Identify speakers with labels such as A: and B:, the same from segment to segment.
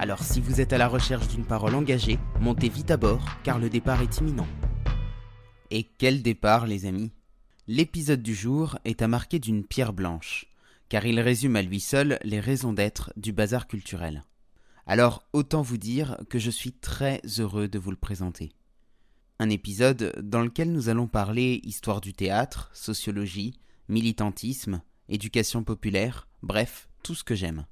A: Alors si vous êtes à la recherche d'une parole engagée, montez vite à bord car le départ est imminent. Et quel départ les amis? L'épisode du jour est à marquer d'une pierre blanche, car il résume à lui seul les raisons d'être du bazar culturel. Alors autant vous dire que je suis très heureux de vous le présenter. Un épisode dans lequel nous allons parler histoire du théâtre, sociologie, militantisme, éducation populaire, bref, tout ce que j'aime.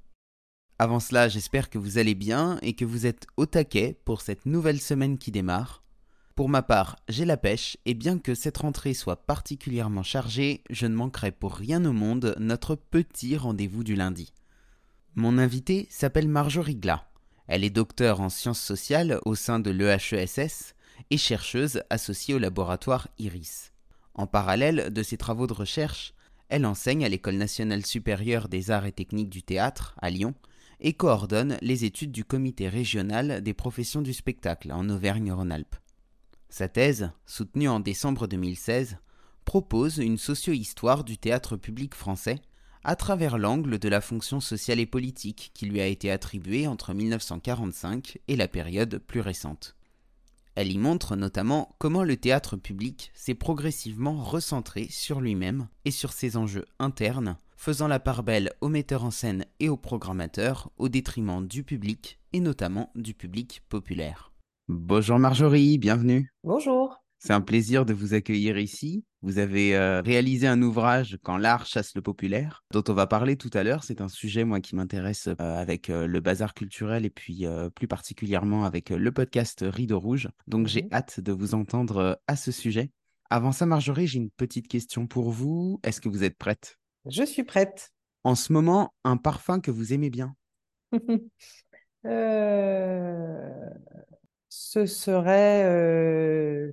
A: Avant cela, j'espère que vous allez bien et que vous êtes au taquet pour cette nouvelle semaine qui démarre. Pour ma part, j'ai la pêche et bien que cette rentrée soit particulièrement chargée, je ne manquerai pour rien au monde notre petit rendez-vous du lundi. Mon invitée s'appelle Marjorie Glas. Elle est docteure en sciences sociales au sein de l'EHESS et chercheuse associée au laboratoire IRIS. En parallèle de ses travaux de recherche, elle enseigne à l'École nationale supérieure des arts et techniques du théâtre à Lyon et coordonne les études du comité régional des professions du spectacle en Auvergne-Rhône-Alpes. Sa thèse, soutenue en décembre 2016, propose une socio-histoire du théâtre public français à travers l'angle de la fonction sociale et politique qui lui a été attribuée entre 1945 et la période plus récente. Elle y montre notamment comment le théâtre public s'est progressivement recentré sur lui-même et sur ses enjeux internes faisant la part belle aux metteurs en scène et aux programmateurs au détriment du public et notamment du public populaire. Bonjour Marjorie, bienvenue.
B: Bonjour.
A: C'est un plaisir de vous accueillir ici. Vous avez euh, réalisé un ouvrage Quand l'art chasse le populaire, dont on va parler tout à l'heure. C'est un sujet, moi, qui m'intéresse euh, avec euh, le bazar culturel et puis plus particulièrement avec le podcast Rideau Rouge. Donc j'ai mhm. hâte de vous entendre à ce sujet. Avant ça, Marjorie, j'ai une petite question pour vous. Est-ce que vous êtes prête?
B: Je suis prête.
A: En ce moment, un parfum que vous aimez bien
B: euh, Ce serait euh,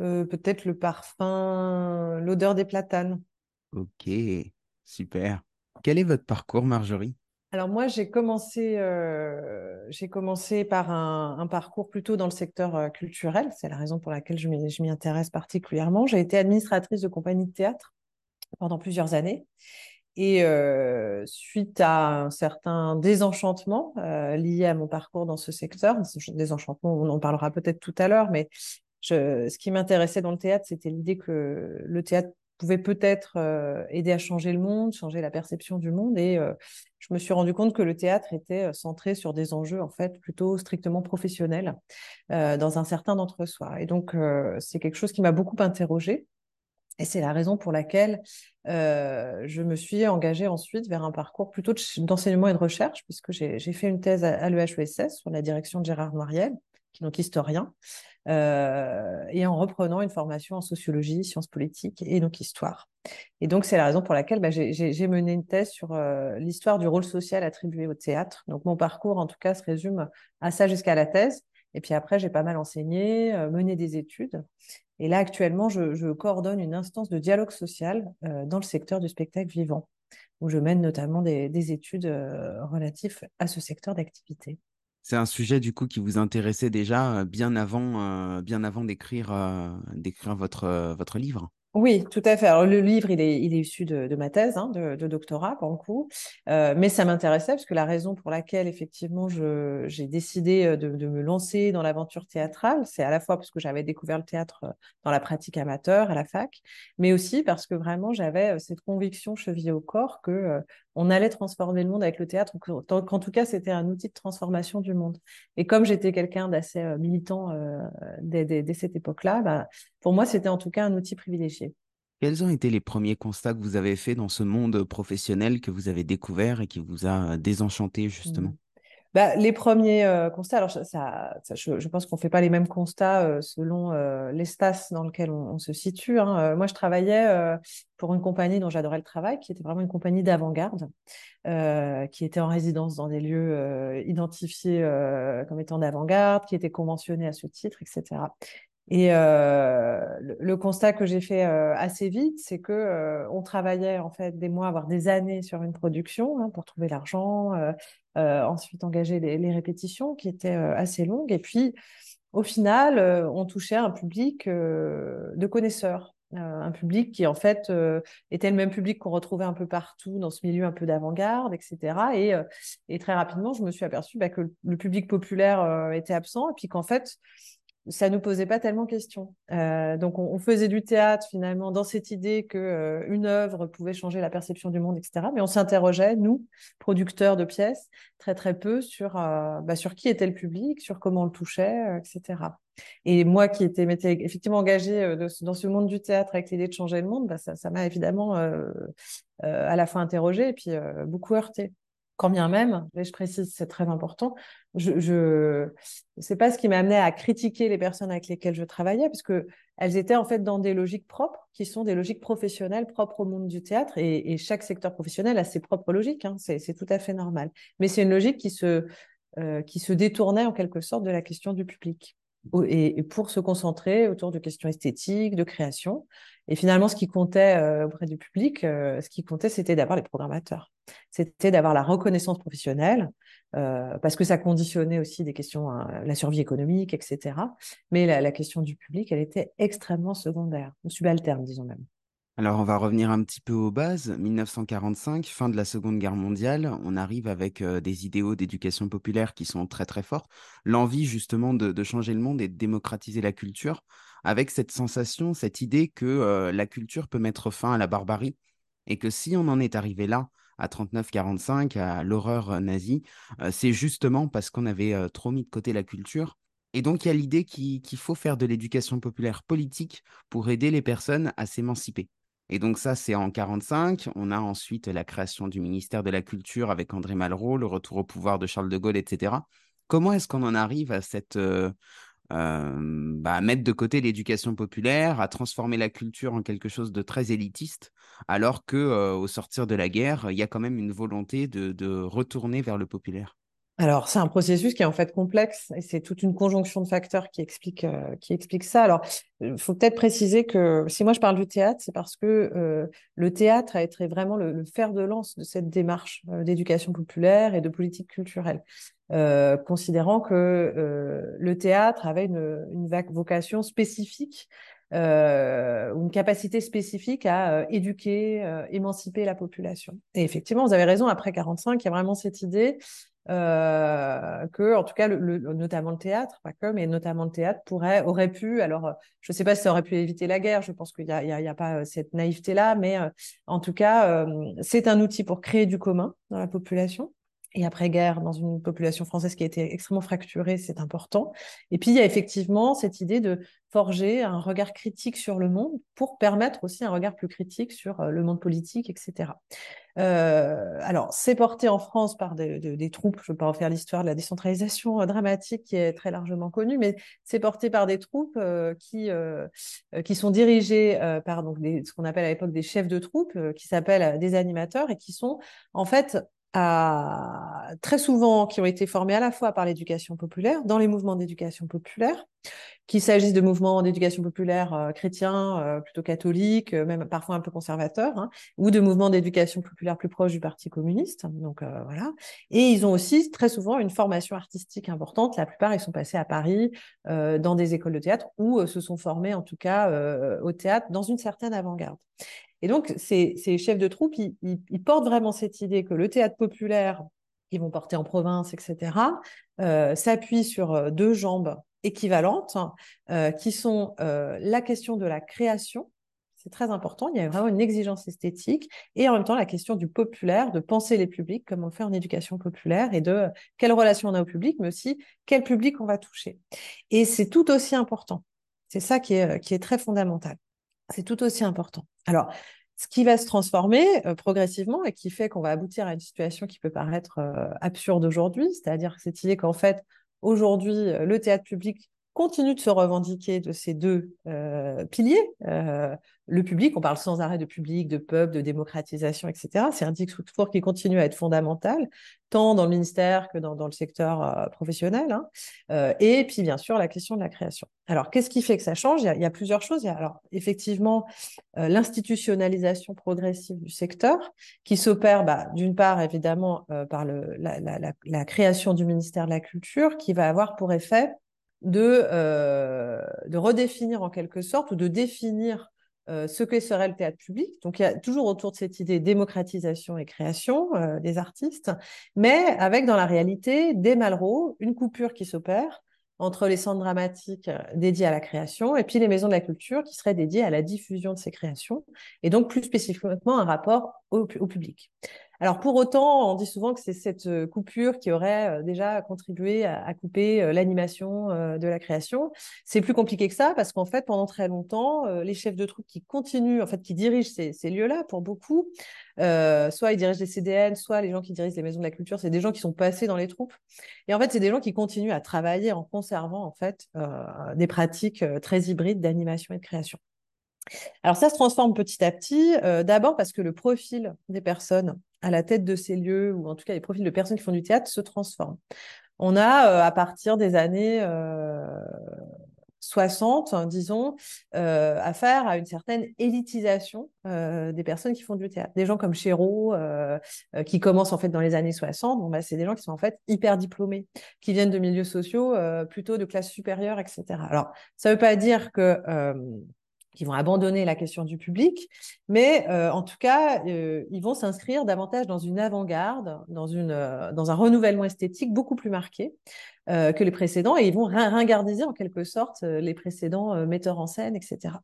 B: euh, peut-être le parfum, l'odeur des platanes.
A: Ok, super. Quel est votre parcours, Marjorie?
B: Alors moi, j'ai commencé, j'ai commencé par un, un, parcours plutôt dans le secteur culturel. C'est la raison pour laquelle je m'y intéresse particulièrement. J'ai été administratrice de compagnie de théâtre pendant plusieurs années. Et euh, suite à un certain désenchantement euh, lié à mon parcours dans ce secteur, désenchantement, on en parlera peut-être tout à l'heure, mais ce qui m'intéressait dans le théâtre, c'était l'idée que le théâtre pouvait peut-être euh, aider à changer le monde, changer la perception du monde. Et je me suis rendu compte que le théâtre était centré sur des enjeux en fait plutôt strictement professionnels dans un certain d'entre-soi. Et donc c'est quelque chose qui m'a beaucoup interrogée. Et c'est la raison pour laquelle euh, je me suis engagée ensuite vers un parcours plutôt d'enseignement et de recherche, puisque j'ai fait une thèse à, l'EHESS sur la direction de Gérard Noiriel, qui est donc historien, euh, et en reprenant une formation en sociologie, sciences politiques et donc histoire. Et donc, c'est la raison pour laquelle bah, j'ai mené une thèse sur euh, l'histoire du rôle social attribué au théâtre. Donc, mon parcours, en tout cas, se résume à ça jusqu'à la thèse. Et puis après, j'ai pas mal enseigné, mené des études. Et là, actuellement, je, coordonne une instance de dialogue social euh, dans le secteur du spectacle vivant, où je mène notamment des, études euh, relatives à ce secteur d'activité.
A: C'est un sujet du coup qui vous intéressait déjà euh, bien avant, d'écrire, votre livre?
B: Oui, tout à fait. Alors, le livre, il est, issu de, ma thèse hein, de, doctorat, pour le coup. Euh, mais ça m'intéressait parce que la raison pour laquelle, effectivement, j'ai décidé euh, de, me lancer dans l'aventure théâtrale, c'est à la fois parce que j'avais découvert le théâtre euh, dans la pratique amateur à la fac, mais aussi parce que vraiment, j'avais cette conviction chevillée au corps que on allait transformer le monde avec le théâtre, qu'en tout cas, c'était un outil de transformation du monde. Et comme j'étais quelqu'un d'assez militant dès, cette époque-là, bah, pour moi, c'était en tout cas un outil privilégié.
A: Quels ont été les premiers constats que vous avez faits dans ce monde professionnel que vous avez découvert et qui vous a désenchanté justement? mmh.
B: Bah, les premiers euh, constats, alors ça, ça, je, pense qu'on ne fait pas les mêmes constats euh, selon euh, l'espace dans lequel on, se situe. Hein. moi, je travaillais pour une compagnie dont j'adorais le travail, qui était vraiment une compagnie d'avant-garde, qui était en résidence dans des lieux identifiés comme étant d'avant-garde, qui était conventionnés à ce titre, etc. Et euh, le, constat que j'ai fait euh, assez vite, c'est que euh, on travaillait en fait des mois, voire des années sur une production hein, pour trouver l'argent, ensuite engager les, répétitions qui étaient assez longues, et puis au final, on touchait un public de connaisseurs. un public qui en fait était le même public qu'on retrouvait un peu partout dans ce milieu un peu d'avant-garde, etc. Et, et, très rapidement, je me suis aperçue bah, que le public populaire était absent et puis qu'en fait, ça nous posait pas tellement question. Euh, donc on, faisait du théâtre finalement dans cette idée que euh, une œuvre pouvait changer la perception du monde, etc. Mais on s'interrogeait nous, producteurs de pièces, très très peu sur euh, bah, sur qui était le public, sur comment on le touchait, etc. Et moi qui étais effectivement engagée dans ce monde du théâtre avec l'idée de changer le monde, bah, ça m'a évidemment à la fois interrogée et puis beaucoup heurtée quand bien même, et je précise, c'est très important, je, je c'est pas ce qui m'a amené à critiquer les personnes avec lesquelles je travaillais, parce que elles étaient en fait dans des logiques propres, qui sont des logiques professionnelles propres au monde du théâtre, et, chaque secteur professionnel a ses propres logiques, hein, c'est tout à fait normal. Mais c'est une logique qui se, euh, qui se détournait en quelque sorte de la question du public et, pour se concentrer autour de questions esthétiques, de création. Et finalement, ce qui comptait euh, auprès du public, euh, ce qui comptait, c'était d'avoir les programmateurs. C'était d'avoir la reconnaissance professionnelle, euh, parce que ça conditionnait aussi des questions, la survie économique, etc. Mais la, la, question du public, elle était extrêmement secondaire, subalterne, disons même.
A: Alors, on va revenir un petit peu aux bases. 1945, fin de la Seconde Guerre mondiale, on arrive avec euh, des idéaux d'éducation populaire qui sont très très forts. L'envie justement de, changer le monde et de démocratiser la culture, avec cette sensation, cette idée que euh, la culture peut mettre fin à la barbarie et que si on en est arrivé là, à 39-45, à l'horreur euh, nazie, c'est justement parce qu'on avait trop mis de côté la culture et donc, il y a l'idée qu'il faut faire de l'éducation populaire politique pour aider les personnes à s'émanciper. Et donc ça, c'est en 45. On a ensuite la création du ministère de la Culture avec André Malraux, le retour au pouvoir de Charles de Gaulle, etc. Comment est-ce qu'on en arrive à cette euh, euh, bah, mettre de côté l'éducation populaire, à transformer la culture en quelque chose de très élitiste, alors que euh, au sortir de la guerre, il y a quand même une volonté de retourner vers le populaire?
B: Alors, c'est un processus qui est en fait complexe et c'est toute une conjonction de facteurs qui explique, euh, qui explique ça. Alors, il faut peut-être préciser que si moi je parle du théâtre, c'est parce que euh, le théâtre a été vraiment le, fer de lance de cette démarche euh, d'éducation populaire et de politique culturelle, considérant que le théâtre avait une, vocation spécifique euh, une capacité spécifique à éduquer, émanciper la population. Et effectivement, vous avez raison, après 45, il y a vraiment cette idée euh, que, en tout cas, le, notamment le théâtre, pas que, mais notamment le théâtre pourrait, aurait pu, alors euh, je ne sais pas si ça aurait pu éviter la guerre, je pense qu'il n'y a, pas euh, cette naïveté-là, mais en tout cas, c'est un outil pour créer du commun dans la population et après-guerre dans une population française qui a été extrêmement fracturée, c'est important. Et puis, il y a effectivement cette idée de forger un regard critique sur le monde pour permettre aussi un regard plus critique sur le monde politique, etc. Euh, alors, c'est porté en France par des troupes, je ne vais pas en faire l'histoire de la décentralisation euh, dramatique qui est très largement connue, mais c'est porté par des troupes euh, qui, qui sont dirigées par donc, ce qu'on appelle à l'époque des chefs de troupes, qui s'appellent des animateurs et qui sont en fait à, très souvent qui ont été formés à la fois par l'éducation populaire, dans les mouvements d'éducation populaire, qu'il s'agisse de mouvements d'éducation populaire euh, chrétiens, euh, plutôt catholiques, euh, même parfois un peu conservateurs, hein, ou de mouvements d'éducation populaire plus proches du Parti communiste. Donc voilà. Et ils ont aussi très souvent une formation artistique importante. La plupart, ils sont passés à Paris dans des écoles de théâtre ou se sont formés en tout cas au théâtre dans une certaine avant-garde. Et donc, ces, chefs de troupe, ils, portent vraiment cette idée que le théâtre populaire, qu'ils vont porter en province, etc., euh, s'appuie sur euh, deux jambes équivalentes, euh, qui sont la question de la création, c'est très important, il y a vraiment une exigence esthétique, et en même temps la question du populaire, de penser les publics, comme on le fait en éducation populaire, et de quelle relation on a au public, mais aussi quel public on va toucher. Et c'est tout aussi important. C'est ça qui est, qui est très fondamental. C'est tout aussi important. Alors, ce qui va se transformer progressivement et qui fait qu'on va aboutir à une situation qui peut paraître absurde aujourd'hui, c'est-à-dire cette idée qu'en fait, aujourd'hui, le théâtre public continue de se revendiquer de ces deux euh, piliers. Euh, le public, on parle sans arrêt de public, de peuple, de démocratisation, etc. C'est un discours qui continue à être fondamental, tant dans le ministère que dans, le secteur euh, professionnel. Hein. et puis, bien sûr, la question de la création. Alors, qu'est-ce qui fait que ça change? Il y, a, plusieurs choses. Il y a alors, effectivement, l'institutionnalisation progressive du secteur, qui s'opère, bah, d'une part, évidemment, par la création du ministère de la Culture, qui va avoir pour effet de, euh, de redéfinir en quelque sorte ou de définir euh, ce que serait le théâtre public. Donc il y a toujours autour de cette idée démocratisation et création euh, des artistes, mais avec dans la réalité des Malraux, une coupure qui s'opère entre les centres dramatiques dédiés à la création et puis les maisons de la culture qui seraient dédiées à la diffusion de ces créations, et donc plus spécifiquement un rapport au public. Alors pour autant, on dit souvent que c'est cette euh, coupure qui aurait euh, déjà contribué à, couper euh, l'animation de la création. C'est plus compliqué que ça parce qu'en fait, pendant très longtemps, les chefs de troupe qui continuent, en fait, qui dirigent ces, lieux-là, pour beaucoup, soit ils dirigent les CDN, soit les gens qui dirigent les maisons de la culture, c'est des gens qui sont passés dans les troupes. Et en fait, c'est des gens qui continuent à travailler en conservant en fait des pratiques très hybrides d'animation et de création. Alors ça se transforme petit à petit, d'abord parce que le profil des personnes à la tête de ces lieux, ou en tout cas les profils de personnes qui font du théâtre, se transforment. On a, euh, à partir des années 60, euh, disons, euh, affaire à une certaine élitisation des personnes qui font du théâtre. Des gens comme Chéreau, qui commencent en fait dans les années 60, bon, bah, c'est des gens qui sont en fait hyper diplômés, qui viennent de milieux sociaux plutôt de classe supérieure, etc. Alors, ça ne veut pas dire que qui vont abandonner la question du public, mais euh, en tout cas, euh, ils vont s'inscrire davantage dans une avant-garde, dans, euh, dans un renouvellement esthétique beaucoup plus marqué que les précédents, et ils vont ringardiser en quelque sorte les précédents metteurs en scène, etc.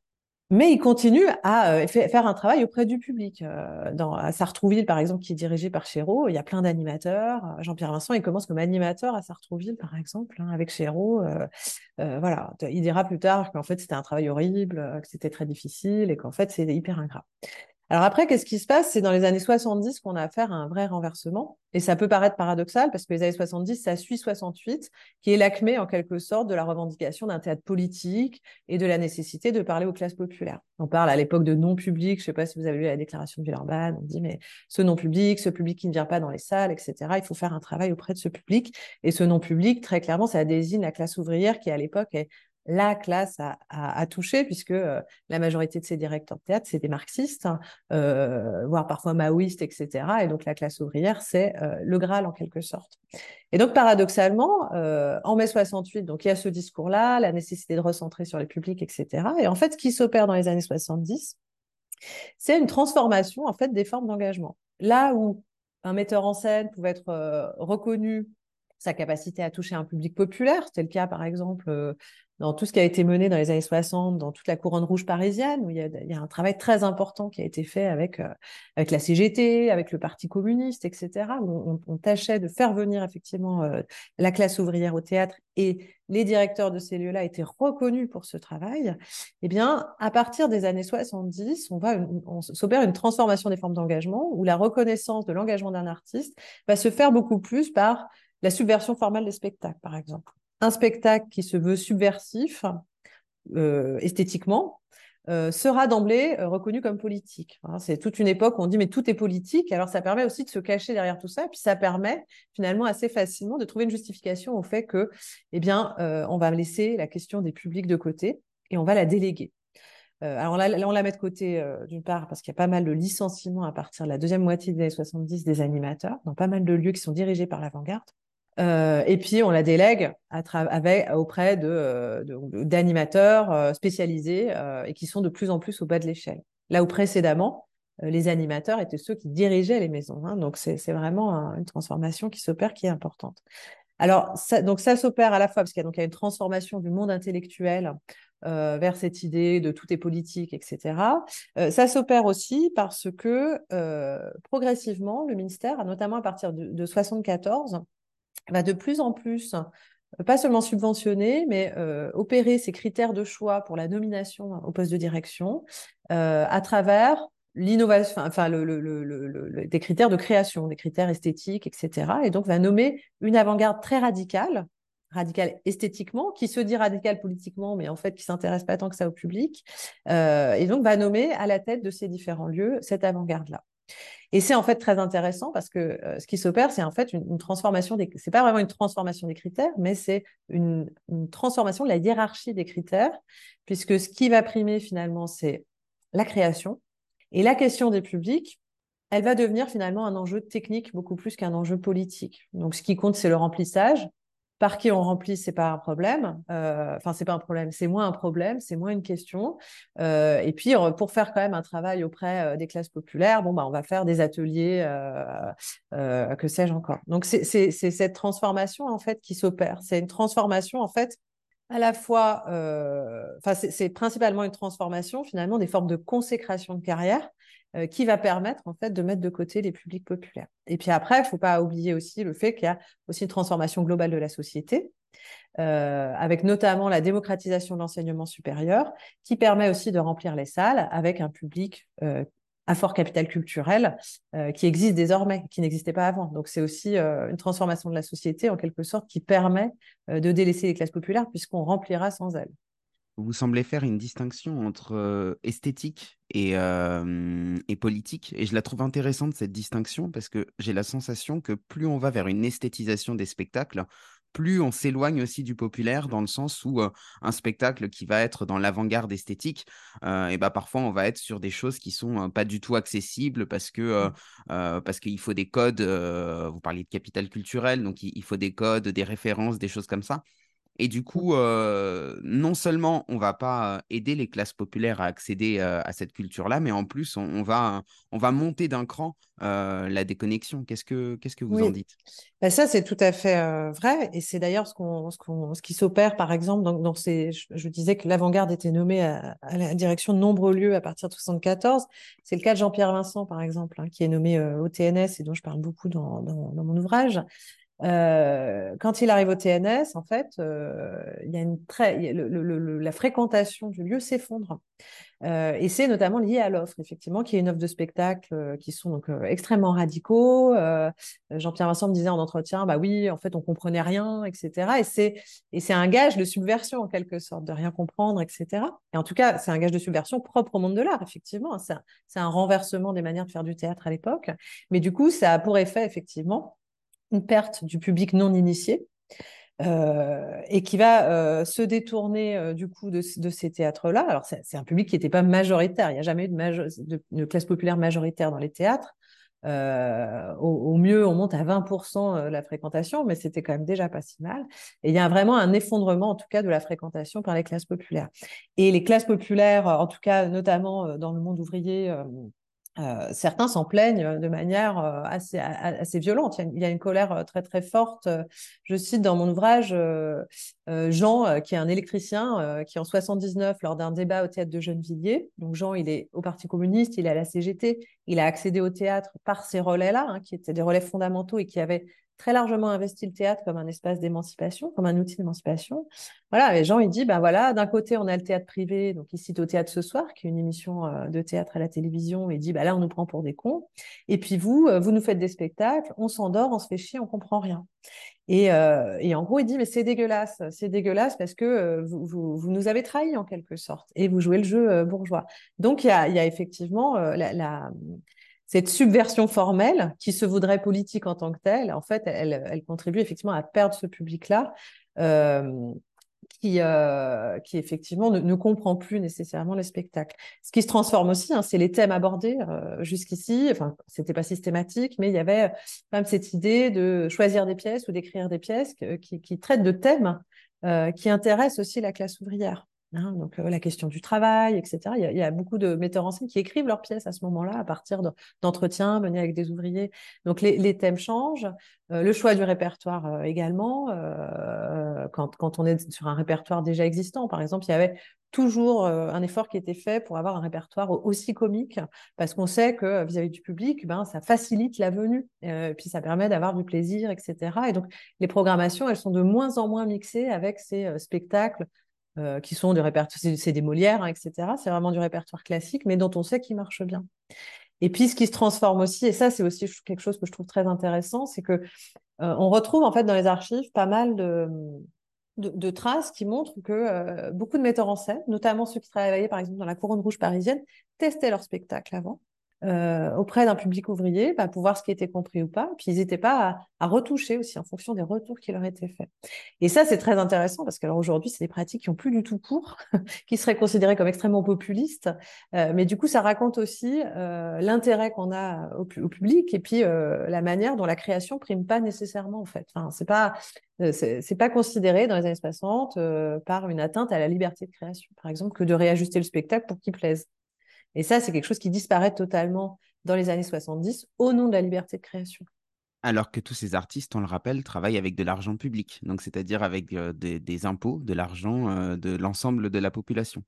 B: Mais il continue à euh, faire un travail auprès du public. Euh, dans, à Sartrouville, par exemple, qui est dirigé par Chéreau, il y a plein d'animateurs. Euh, Jean-Pierre Vincent, il commence comme animateur à Sartrouville, par exemple, hein, avec Chéreau. voilà, il dira plus tard qu'en fait, c'était un travail horrible, que c'était très difficile et qu'en fait, c'est hyper ingrat. Alors après, qu'est-ce qui se passe? C'est dans les années 70 qu'on a affaire à un vrai renversement. Et ça peut paraître paradoxal parce que les années 70, ça suit 68, qui est l'acmé en quelque sorte de la revendication d'un théâtre politique et de la nécessité de parler aux classes populaires. On parle à l'époque de non-public. Je ne sais pas si vous avez lu la déclaration de Villeurbanne. On dit, mais ce non-public, ce public qui ne vient pas dans les salles, etc., il faut faire un travail auprès de ce public. Et ce non-public, très clairement, ça désigne la classe ouvrière qui, à l'époque, est la classe a, touché, puisque euh, la majorité de ces directeurs de théâtre, c'est des marxistes, hein, euh, voire parfois maoïstes, etc. Et donc la classe ouvrière, c'est euh, le Graal en quelque sorte. Et donc paradoxalement, en mai 68, donc il y a ce discours-là, la nécessité de recentrer sur les publics, etc. Et en fait, ce qui s'opère dans les années 70, c'est une transformation en fait des formes d'engagement. Là où un metteur en scène pouvait être reconnu sa capacité à toucher un public populaire. C'était le cas, par exemple, dans tout ce qui a été mené dans les années 60, dans toute la couronne rouge parisienne, où il y a, un travail très important qui a été fait avec, euh, avec la CGT, avec le Parti communiste, etc., où on, tâchait de faire venir effectivement euh, la classe ouvrière au théâtre et les directeurs de ces lieux-là étaient reconnus pour ce travail. Eh bien, à partir des années 70, on, va on s'opère une transformation des formes d'engagement où la reconnaissance de l'engagement d'un artiste va se faire beaucoup plus par la subversion formelle des spectacles, par exemple un spectacle qui se veut subversif euh, esthétiquement euh, sera d'emblée euh, reconnu comme politique. Hein. c'est toute une époque où on dit mais tout est politique, alors ça permet aussi de se cacher derrière tout ça, et puis ça permet finalement assez facilement de trouver une justification au fait que, eh bien, on va laisser la question des publics de côté et on va la déléguer. alors là, on la met de côté d'une part parce qu'il y a pas mal de licenciements à partir de la deuxième moitié des années 70 des animateurs dans pas mal de lieux qui sont dirigés par l'avant-garde. Euh, et puis, on la délègue avec, auprès d'animateurs de, d'animateurs euh, spécialisés euh, et qui sont de plus en plus au bas de l'échelle. Là où précédemment, les animateurs étaient ceux qui dirigeaient les maisons. Hein, donc, c'est vraiment une transformation qui s'opère qui est importante. Alors, ça, donc ça s'opère à la fois parce qu'il y, y, a une transformation du monde intellectuel vers cette idée de tout est politique, etc. ça s'opère aussi parce que progressivement, le ministère, notamment à partir de, de 74, va de plus en plus euh, pas seulement subventionner, mais euh, opérer ses critères de choix pour la nomination au poste de direction euh, à travers l'innovation, enfin des critères de création, des critères esthétiques, etc. Et donc va nommer une avant-garde très radicale, radicale esthétiquement, qui se dit radicale politiquement, mais en fait qui s'intéresse pas tant que ça au public, euh, et donc va nommer à la tête de ces différents lieux cette avant-garde-là. Et c'est en fait très intéressant parce que euh, ce qui s'opère, c'est en fait une, transformation des. C'est pas vraiment une transformation des critères, mais c'est une, une, transformation de la hiérarchie des critères, puisque ce qui va primer finalement, c'est la création, et la question des publics, elle va devenir finalement un enjeu technique beaucoup plus qu'un enjeu politique. Donc, ce qui compte, c'est le remplissage. Par qui on remplit, c'est pas un problème. Euh, enfin, c'est pas un problème, c'est moins un problème, c'est moins une question. Euh, et puis, pour faire quand même un travail auprès euh, des classes populaires, bon, bah, on va faire des ateliers, que sais-je encore. Donc, c'est cette transformation en fait qui s'opère. C'est une transformation en fait à la fois, euh, enfin, c'est principalement une transformation finalement des formes de consécration de carrière euh, qui va permettre en fait de mettre de côté les publics populaires. Et puis après, il ne faut pas oublier aussi le fait qu'il y a aussi une transformation globale de la société. Euh, avec notamment la démocratisation de l'enseignement supérieur, qui permet aussi de remplir les salles avec un public un fort capital culturel euh, qui existe désormais, qui n'existait pas avant. Donc c'est aussi euh, une transformation de la société en quelque sorte qui permet euh, de délaisser les classes populaires puisqu'on remplira sans elles.
A: Vous semblez faire une distinction entre esthétique et, et politique, et je la trouve intéressante cette distinction parce que j'ai la sensation que plus on va vers une esthétisation des spectacles, plus on s'éloigne aussi du populaire dans le sens où un spectacle qui va être dans l'avant-garde esthétique, et bah, parfois on va être sur des choses qui sont pas du tout accessibles parce que mmh. parce qu'il faut des codes. vous parliez de capital culturel, donc il, faut des codes, des références, des choses comme ça. Et du coup, non seulement on va pas aider les classes populaires à accéder à cette culture-là, mais en plus, on, va, on va monter d'un cran la déconnexion. Qu'est-ce que, qu'est-ce que vous en dites?
B: Ben Ça, c'est tout à fait vrai. Et c'est d'ailleurs ce, qu'on, ce, qu'on, ce qui s'opère, par exemple, dans, dans ces, je, disais que l'avant-garde était nommée à, la direction de nombreux lieux à partir de 1974. C'est le cas de Jean-Pierre Vincent, par exemple, hein, qui est nommé au TNS et dont je parle beaucoup dans, dans, dans mon ouvrage. Euh, quand il arrive au TNS, en fait, euh, il y a une très, la fréquentation du lieu s'effondre. Euh, et c'est notamment lié à l'offre, effectivement, qui est une offre de spectacle qui sont donc extrêmement radicaux. Jean-Pierre Vincent me disait en entretien, bah oui, en fait, on comprenait rien, etc. Et c'est c'est un gage de subversion en quelque sorte, de rien comprendre, etc. Et en tout cas, c'est un gage de subversion propre au monde de l'art, effectivement. C'est un, un renversement des manières de faire du théâtre à l'époque. Mais du coup, ça a pour effet, effectivement, une perte du public non initié. Euh, et qui va euh, se détourner euh, du coup de, ces théâtres-là. Alors c'est un public qui n'était pas majoritaire, il n'y a jamais eu de, classe populaire majoritaire dans les théâtres. Au, mieux, on monte à 20% la fréquentation, mais c'était quand même déjà pas si mal. Et il y a vraiment un effondrement, en tout cas, de la fréquentation par les classes populaires. Et les classes populaires, en tout cas, notamment dans le monde ouvrier, euh, certains s'en plaignent de manière euh, assez, assez violente. Il y, a, une colère euh, très très forte. Je cite dans mon ouvrage Jean, qui est un électricien, qui en 79, lors d'un débat au théâtre de Gennevilliers, donc Jean, il est au Parti communiste, il est à la CGT, il a accédé au théâtre par ces relais-là, hein, qui étaient des relais fondamentaux et qui avaient très largement investi le théâtre comme un espace d'émancipation, comme un outil d'émancipation. Voilà, les gens, il dit, ben voilà, d'un côté, on a le théâtre privé, donc il cite au théâtre ce soir, qui est une émission euh, de théâtre à la télévision, et dit, ben là, on nous prend pour des cons. Et puis vous, euh, vous nous faites des spectacles, on s'endort, on se fait chier, on comprend rien. Et, euh, et en gros, il dit, mais c'est dégueulasse, c'est dégueulasse parce que vous, vous, nous avez trahis en quelque sorte, et vous jouez le jeu bourgeois. Donc, il y a, effectivement la cette subversion formelle qui se voudrait politique en tant que telle, en fait, elle, contribue effectivement à perdre ce public-là. Euh, qui, euh, qui effectivement ne, comprend plus nécessairement les spectacles. Ce qui se transforme aussi, hein, c'est les thèmes abordés euh, jusqu'ici. Enfin, c'était pas systématique, mais il y avait quand même cette idée de choisir des pièces ou d'écrire des pièces qui, traitent de thèmes qui intéressent aussi la classe ouvrière. Hein, donc euh, la question du travail, etc. Il y, a, beaucoup de metteurs en scène qui écrivent leurs pièces à ce moment-là, à partir d'entretiens menés avec des ouvriers. Donc les, thèmes changent, euh, le choix du répertoire euh, également. Quand, quand, on est sur un répertoire déjà existant, par exemple, il y avait toujours un effort qui était fait pour avoir un répertoire aussi comique, parce qu'on sait que vis-à-vis du public, ben, ça facilite la venue, puis ça permet d'avoir du plaisir, etc. Et donc les programmations, elles sont de moins en moins mixées avec ces spectacles qui sont du répertoire, c'est des Molières, hein, etc. C'est vraiment du répertoire classique, mais dont on sait qu'il marche bien. Et puis, ce qui se transforme aussi, et ça, c'est aussi quelque chose que je trouve très intéressant, c'est que on retrouve en fait dans les archives pas mal de, de, traces qui montrent que beaucoup de metteurs en scène, notamment ceux qui travaillaient par exemple dans la couronne rouge parisienne, testaient leur spectacle avant euh, auprès d'un public ouvrier bah, pour voir ce qui était compris ou pas. Puis ils n'étaient pas à, retoucher aussi en fonction des retours qui leur étaient faits. Et ça, c'est très intéressant parce qu'aujourd'hui, c'est des pratiques qui ont plus du tout cours, qui seraient considérées comme extrêmement populistes. Euh, mais du coup, ça raconte aussi euh, l'intérêt qu'on a au, public et puis la manière dont la création prime pas nécessairement en fait. Enfin, c'est pas c'est pas considéré dans les années 60 par une atteinte à la liberté de création, par exemple, que de réajuster le spectacle pour qu'il plaise. Et ça, c'est quelque chose qui disparaît totalement dans les années 70 au nom de la liberté de création.
A: Alors que tous ces artistes, on le rappelle, travaillent avec de l'argent public, donc c'est-à-dire avec euh, des, impôts, de l'argent euh, de l'ensemble de la population,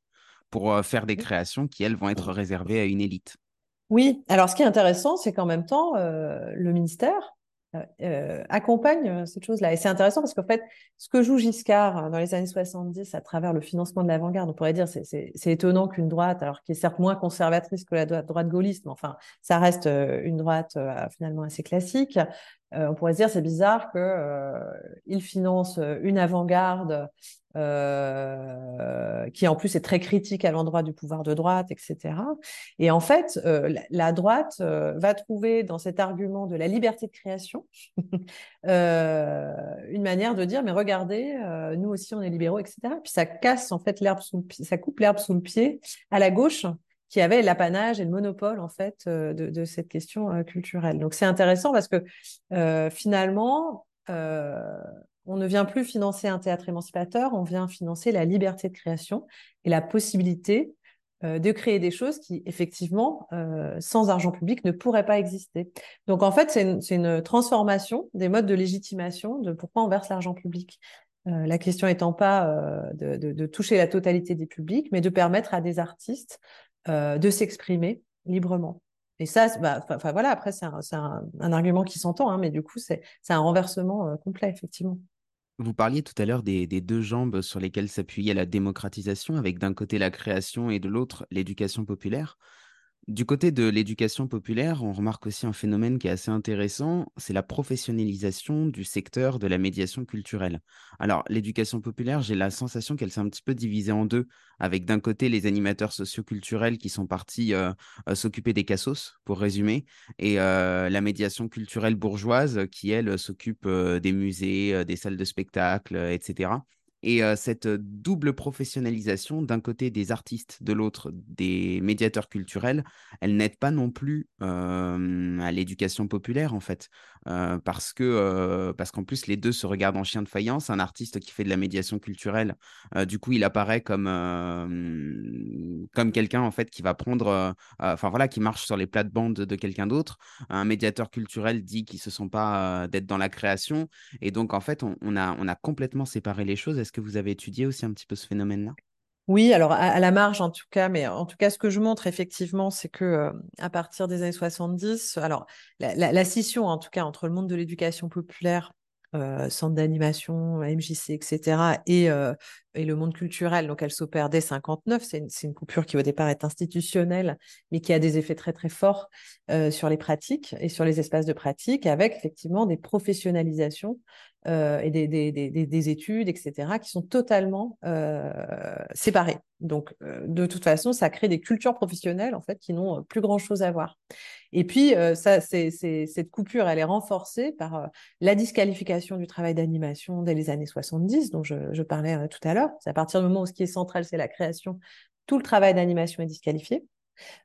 A: pour euh, faire des créations qui, elles, vont être réservées à une élite.
B: Oui, alors ce qui est intéressant, c'est qu'en même temps, le ministère euh, euh, accompagne euh, cette chose-là. Et c'est intéressant parce qu'en fait, ce que joue Giscard dans les années 70 à travers le financement de l'avant-garde, on pourrait dire c'est étonnant qu'une droite, alors qui est certes moins conservatrice que la droite, gaulliste, mais enfin, ça reste une droite finalement assez classique. On pourrait se dire c'est bizarre qu'il finance une avant-garde euh, qui en plus est très critique à l'endroit du pouvoir de droite, etc. Et en fait, euh, la, droite euh, va trouver dans cet argument de la liberté de création une manière de dire mais regardez, nous aussi on est libéraux, etc. Puis ça casse en fait l'herbe sous le ça coupe l'herbe sous le pied à la gauche qui avait l'apanage et le monopole en fait de, de cette question culturelle. Donc c'est intéressant parce que finalement on ne vient plus financer un théâtre émancipateur, on vient financer la liberté de création et la possibilité euh, de créer des choses qui, effectivement, euh, sans argent public, ne pourraient pas exister. Donc, en fait, c'est une, transformation des modes de légitimation de pourquoi on verse l'argent public. Euh, la question étant pas de, toucher la totalité des publics, mais de permettre à des artistes de s'exprimer librement. Et ça, bah, voilà, après, c'est un, argument qui s'entend, hein, mais du coup, c'est un renversement complet, effectivement.
A: Vous parliez tout à l'heure des, deux jambes sur lesquelles s'appuyait la démocratisation, avec d'un côté la création et de l'autre l'éducation populaire. Du côté de l'éducation populaire, on remarque aussi un phénomène qui est assez intéressant, c'est la professionnalisation du secteur de la médiation culturelle. Alors, l'éducation populaire, j'ai la sensation qu'elle s'est un petit peu divisée en deux, avec d'un côté les animateurs socioculturels qui sont partis euh, euh, s'occuper des cassos, pour résumer, et euh, la médiation culturelle bourgeoise qui, elle, s'occupe des musées, des salles de spectacle, etc. Et cette double professionnalisation, d'un côté des artistes, de l'autre des médiateurs culturels, elle n'aide pas non plus à l'éducation populaire, en fait. parce que parce qu'en plus, les deux se regardent en chien de faïence. Un artiste qui fait de la médiation culturelle, du coup, il apparaît comme, comme quelqu'un, en fait, qui va prendre... Enfin, voilà, qui marche sur les plates-bandes de quelqu'un d'autre. Un médiateur culturel dit qu'ils ne se sent pas d'être dans la création. Et donc, en fait, on, a, on a complètement séparé les choses. Est-ce que vous avez étudié aussi un petit peu ce phénomène-là?
B: Oui, alors à, la marge en tout cas, mais en tout cas, ce que je montre effectivement, c'est que euh, à partir des années 70, alors la, scission en tout cas entre le monde de l'éducation populaire euh, centre d'animation, MJC, etc., et, euh, et, le monde culturel. Donc, elle s'opère dès 59. C'est une, coupure qui, au départ, est institutionnelle, mais qui a des effets très, très forts euh, sur les pratiques et sur les espaces de pratique, avec effectivement des professionnalisations euh, et des, des, des, des, études, etc., qui sont totalement euh, séparées. Donc, de toute façon, ça crée des cultures professionnelles, en fait, qui n'ont plus grand-chose à voir. Et puis, ça, cette coupure, elle est renforcée par la disqualification du travail d'animation dès les années 70, dont je, parlais tout à l'heure. C'est à partir du moment où ce qui est central, c'est la création, tout le travail d'animation est disqualifié.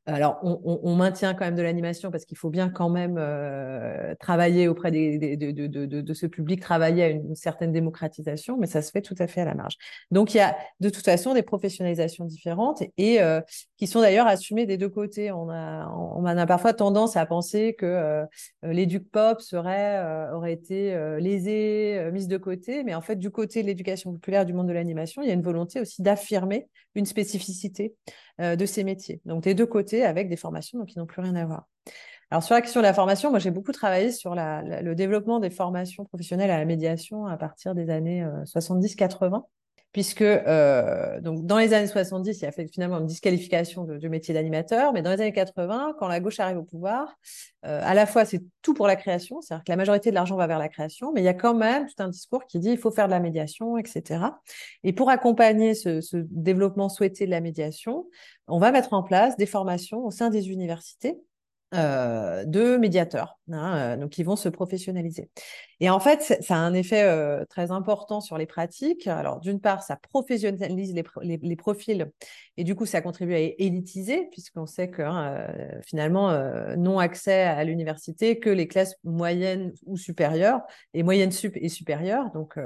B: Alors, on, maintient quand même de l'animation parce qu'il faut bien quand même euh, travailler auprès de, ce public, travailler à une, certaine démocratisation, mais ça se fait tout à fait à la marge. Donc, il y a de toute façon des professionnalisations différentes et euh, qui sont d'ailleurs assumées des deux côtés. On a, parfois tendance à penser que euh, l'éduc pop aurait été lésé, mise de côté, mais en fait, du côté de l'éducation populaire, du monde de l'animation, il y a une volonté aussi d'affirmer une spécificité de ces métiers. Donc, des deux côtés avec des formations qui n'ont plus rien à voir. Alors, sur la question de la formation, moi, j'ai beaucoup travaillé sur le développement des formations professionnelles à la médiation à partir des années 70-80. Puisque euh, donc dans les années 70, il y a finalement une disqualification du métier d'animateur, mais dans les années 80, quand la gauche arrive au pouvoir, euh, à la fois c'est tout pour la création, c'est-à-dire que la majorité de l'argent va vers la création, mais il y a quand même tout un discours qui dit il faut faire de la médiation, etc. Et pour accompagner ce développement souhaité de la médiation, on va mettre en place des formations au sein des universités euh, de médiateurs, hein, euh, donc ils vont se professionnaliser. Et en fait, ça a un effet euh, très important sur les pratiques. Alors, d'une part, ça professionnalise les, profils et du coup, ça contribue à élitiser, puisqu'on sait que hein, finalement, non accès à l'université que les classes moyennes ou supérieures, et moyennes sup et supérieures. Donc,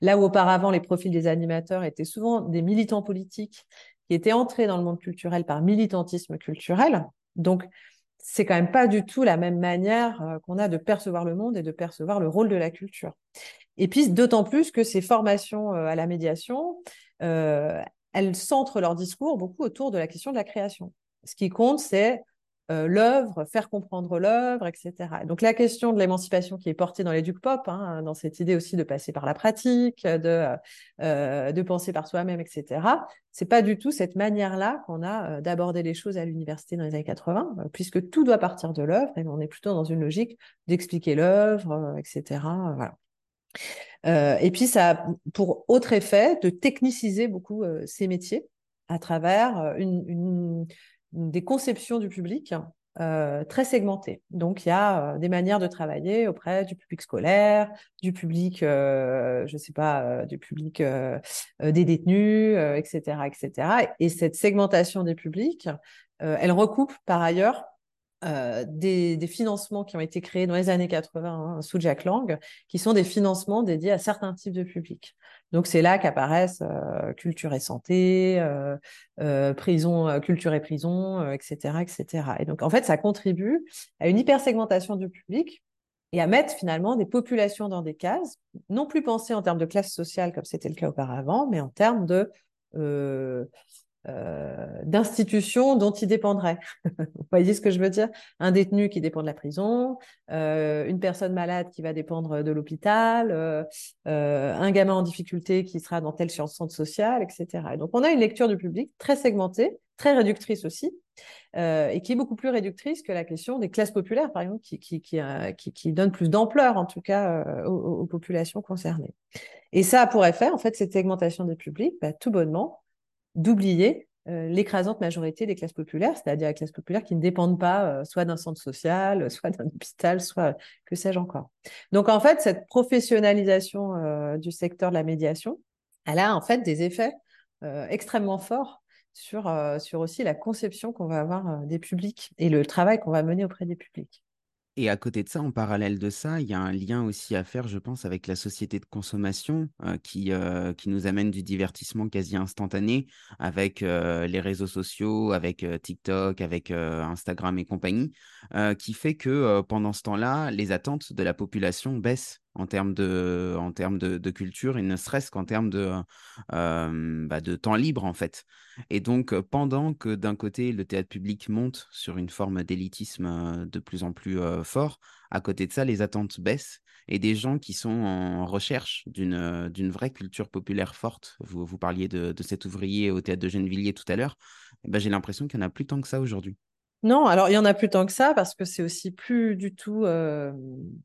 B: là où auparavant, les profils des animateurs étaient souvent des militants politiques qui étaient entrés dans le monde culturel par militantisme culturel. Donc, c'est quand même pas du tout la même manière euh, qu'on a de percevoir le monde et de percevoir le rôle de la culture. Et puis, d'autant plus que ces formations euh, à la médiation, euh, elles centrent leur discours beaucoup autour de la question de la création. Ce qui compte, c'est euh, l'œuvre, faire comprendre l'œuvre, etc. donc la question de l'émancipation qui est portée dans l'éduc pop, hein, dans cette idée aussi de passer par la pratique, de, euh, de penser par soi-même, etc. C'est pas du tout cette manière-là qu'on a euh, d'aborder les choses à l'université dans les années 80, puisque tout doit partir de l'œuvre et on est plutôt dans une logique d'expliquer l'œuvre, etc. Et puis ça a pour autre effet de techniciser beaucoup ces métiers à travers une des conceptions du public euh, très segmentées. Donc, il y a euh, des manières de travailler auprès du public scolaire, du public, euh, je ne sais pas, du public des détenus, etc., etc. Et cette segmentation des publics, elle recoupe par ailleurs des, financements qui ont été créés dans les années 80 hein, sous Jack Lang, qui sont des financements dédiés à certains types de publics. Donc c'est là qu'apparaissent euh, culture et santé, euh, euh, prison, culture et prison, etc., etc. Et donc en fait, ça contribue à une hypersegmentation du public et à mettre finalement des populations dans des cases, non plus pensées en termes de classe sociale comme c'était le cas auparavant, mais en termes de euh, d'institutions dont il dépendrait. Vous voyez ce que je veux dire? Un détenu qui dépend de la prison, euh, une personne malade qui va dépendre de l'hôpital, euh, un gamin en difficulté qui sera dans tel centre social, etc. Et donc on a une lecture du public très segmentée, très réductrice aussi, et qui est beaucoup plus réductrice que la question des classes populaires, par exemple, qui, qui, qui, qui donne plus d'ampleur, en tout cas, aux, populations concernées. Et ça a pour effet, en fait, cette segmentation des publics, bah, tout bonnement, d'oublier euh, l'écrasante majorité des classes populaires, c'est-à-dire les classes populaires qui ne dépendent pas euh, soit d'un centre social, soit d'un hôpital, soit que sais-je encore. Donc en fait, cette professionnalisation euh, du secteur de la médiation, elle a en fait des effets extrêmement forts sur, sur aussi la conception qu'on va avoir des publics et le travail qu'on va mener auprès des publics.
A: Et à côté de ça, en parallèle de ça, il y a un lien aussi à faire, je pense, avec la société de consommation euh, qui, euh, qui nous amène du divertissement quasi instantané avec euh, les réseaux sociaux, avec TikTok, avec Instagram et compagnie, qui fait que pendant ce temps-là, les attentes de la population baissent en termes de, en termes de, culture et ne serait-ce qu'en termes de, bah, de temps libre en fait. Et donc pendant que d'un côté le théâtre public monte sur une forme d'élitisme de plus en plus fort, à côté de ça les attentes baissent et des gens qui sont en recherche d'une, vraie culture populaire forte, vous, vous parliez de, cet ouvrier au théâtre de Gennevilliers tout à l'heure, ben, j'ai l'impression qu'il n'y en a plus tant que ça aujourd'hui.
B: Non, alors il y en a plus tant que ça parce que c'est aussi plus du tout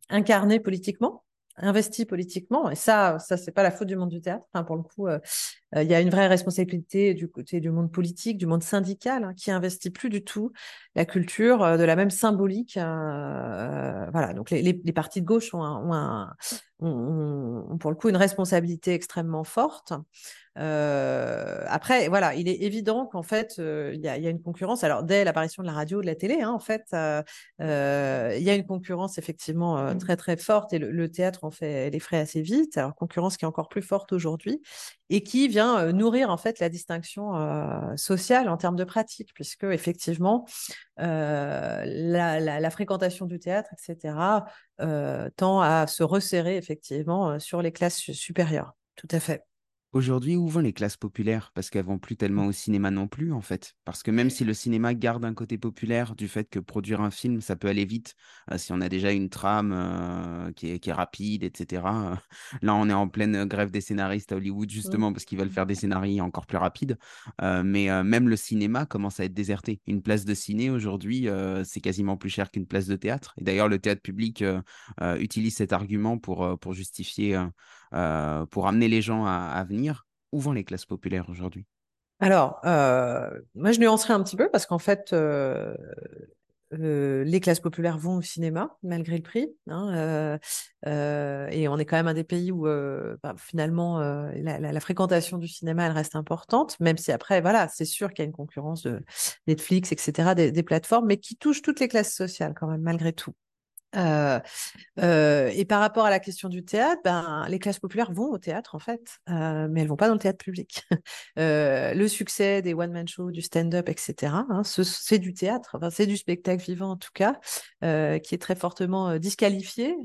B: incarné politiquement investi politiquement. Et ça, ça c'est pas la faute du monde du théâtre. Enfin, pour le coup, euh, euh, il y a une vraie responsabilité du côté du monde politique, du monde syndical, hein, qui investit plus du tout la culture euh, de la même symbolique. voilà. Donc les, les, partis de gauche ont, un, ont, pour le coup une responsabilité extrêmement forte. Euh, après, voilà, il est évident qu'en fait, euh, il y, a une concurrence. Alors, dès l'apparition de la radio, de la télé, hein, en fait, euh, il y a une concurrence effectivement mmh. très très forte et le, théâtre en fait les frais assez vite. Alors, concurrence qui est encore plus forte aujourd'hui et qui vient nourrir en fait la distinction sociale en termes de pratique, puisque effectivement, la, fréquentation du théâtre, etc., tend à se resserrer effectivement sur les classes supérieures. Tout à fait.
A: Aujourd'hui, où vont les classes populaires? Parce qu'elles vont plus tellement au cinéma non plus, en fait. Parce que même si le cinéma garde un côté populaire du fait que produire un film, ça peut aller vite, euh, si on a déjà une trame euh, qui est, qui est rapide, etc. Euh, là, on est en pleine grève des scénaristes à Hollywood, justement, parce qu'ils veulent faire des scénarios encore plus rapides. Mais même le cinéma commence à être déserté. Une place de ciné, aujourd'hui, c'est quasiment plus cher qu'une place de théâtre. Et d'ailleurs, le théâtre public utilise cet argument pour, pour justifier euh, pour amener les gens à, venir. Où vont les classes populaires aujourd'hui?
B: Alors, euh, moi, je nuancerais un petit peu parce qu'en fait, euh, les classes populaires vont au cinéma malgré le prix. hein, et on est quand même un des pays où bah, finalement la fréquentation du cinéma elle reste importante, même si après voilà, c'est sûr qu'il y a une concurrence de Netflix, etc., des, des plateformes, mais qui touche toutes les classes sociales quand même malgré tout. Euh, euh, et par rapport à la question du théâtre, ben, les classes populaires vont au théâtre en fait, euh, mais elles vont pas dans le théâtre public. Le succès des one-man shows, du stand-up, etc., hein, ce- c'est du théâtre, enfin, c'est du spectacle vivant en tout cas, qui est très fortement disqualifié,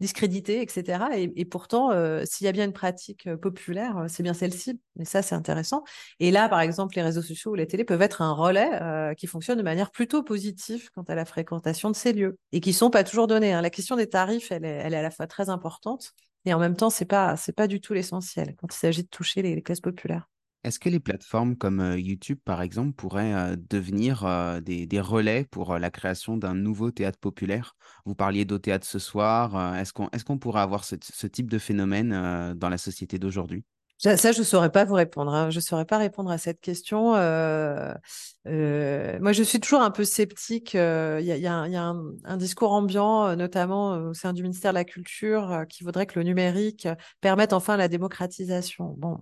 B: discrédité, etc. Et, pourtant, s'il y a bien une pratique populaire, c'est bien celle-ci. Et ça, c'est intéressant. Et là, par exemple, les réseaux sociaux ou la télé peuvent être un relais qui fonctionne de manière plutôt positive quant à la fréquentation de ces lieux qui sont pas toujours donnés. hein. La question des tarifs, elle est, elle est à la fois très importante et en même temps, c'est pas, pas du tout l'essentiel quand il s'agit de toucher les, classes populaires.
A: Est-ce que les plateformes comme euh, YouTube, par exemple, pourraient euh, devenir euh, des, relais pour la création d'un nouveau théâtre populaire? Vous parliez d'au théâtre ce soir. est-ce qu'on est-ce qu'on pourrait avoir ce, type de phénomène dans la société d'aujourd'hui?
B: Ça, je ne saurais pas vous répondre. hein. Je ne saurais pas répondre à cette question. Euh, euh, moi, je suis toujours un peu sceptique. Euh, Il y a, y a un, y a un- discours ambiant, euh, notamment euh, au sein du ministère de la Culture, qui voudrait que le numérique permette enfin la démocratisation. Bon,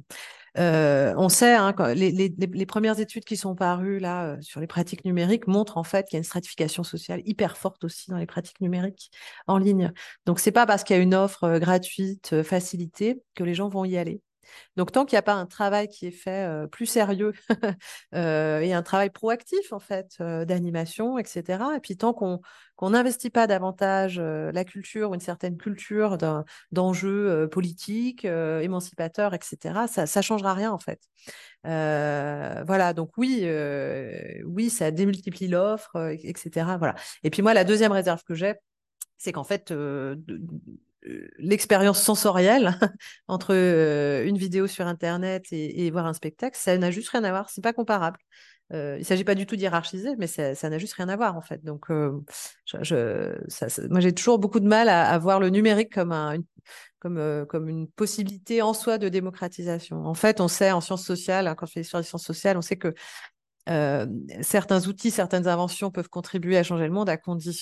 B: on sait, hein, les, les- les- premières études qui sont parues là sur les pratiques numériques montrent en fait qu'il y a une stratification sociale hyper forte aussi dans les pratiques numériques en ligne. Donc, c'est pas parce qu'il y a une offre gratuite, facilitée, que les gens vont y aller. Donc, tant qu'il n'y a pas un travail qui est fait plus sérieux et un travail proactif, en fait, d'animation, etc., et puis tant qu'on n'investit pas davantage la culture ou une certaine culture d'enjeux politiques, émancipateurs, etc., ça ne changera rien, en fait. Voilà, donc oui, oui, ça démultiplie l'offre, etc. Voilà. Et puis moi, la deuxième réserve que j'ai, c'est qu'en fait, l'expérience sensorielle entre euh, une vidéo sur Internet et, voir un spectacle, ça n'a juste rien à voir. C'est pas comparable. Euh, il ne s'agit pas du tout d'hiérarchiser, mais ça n'a juste rien à voir en fait. Donc, euh, moi, j'ai toujours beaucoup de mal à, voir le numérique comme un, une, comme, comme une possibilité en soi de démocratisation. En fait, on sait en sciences sociales, hein, quand je fais l'histoire des sciences sociales, on sait que certains outils, certaines inventions peuvent contribuer à changer le monde, à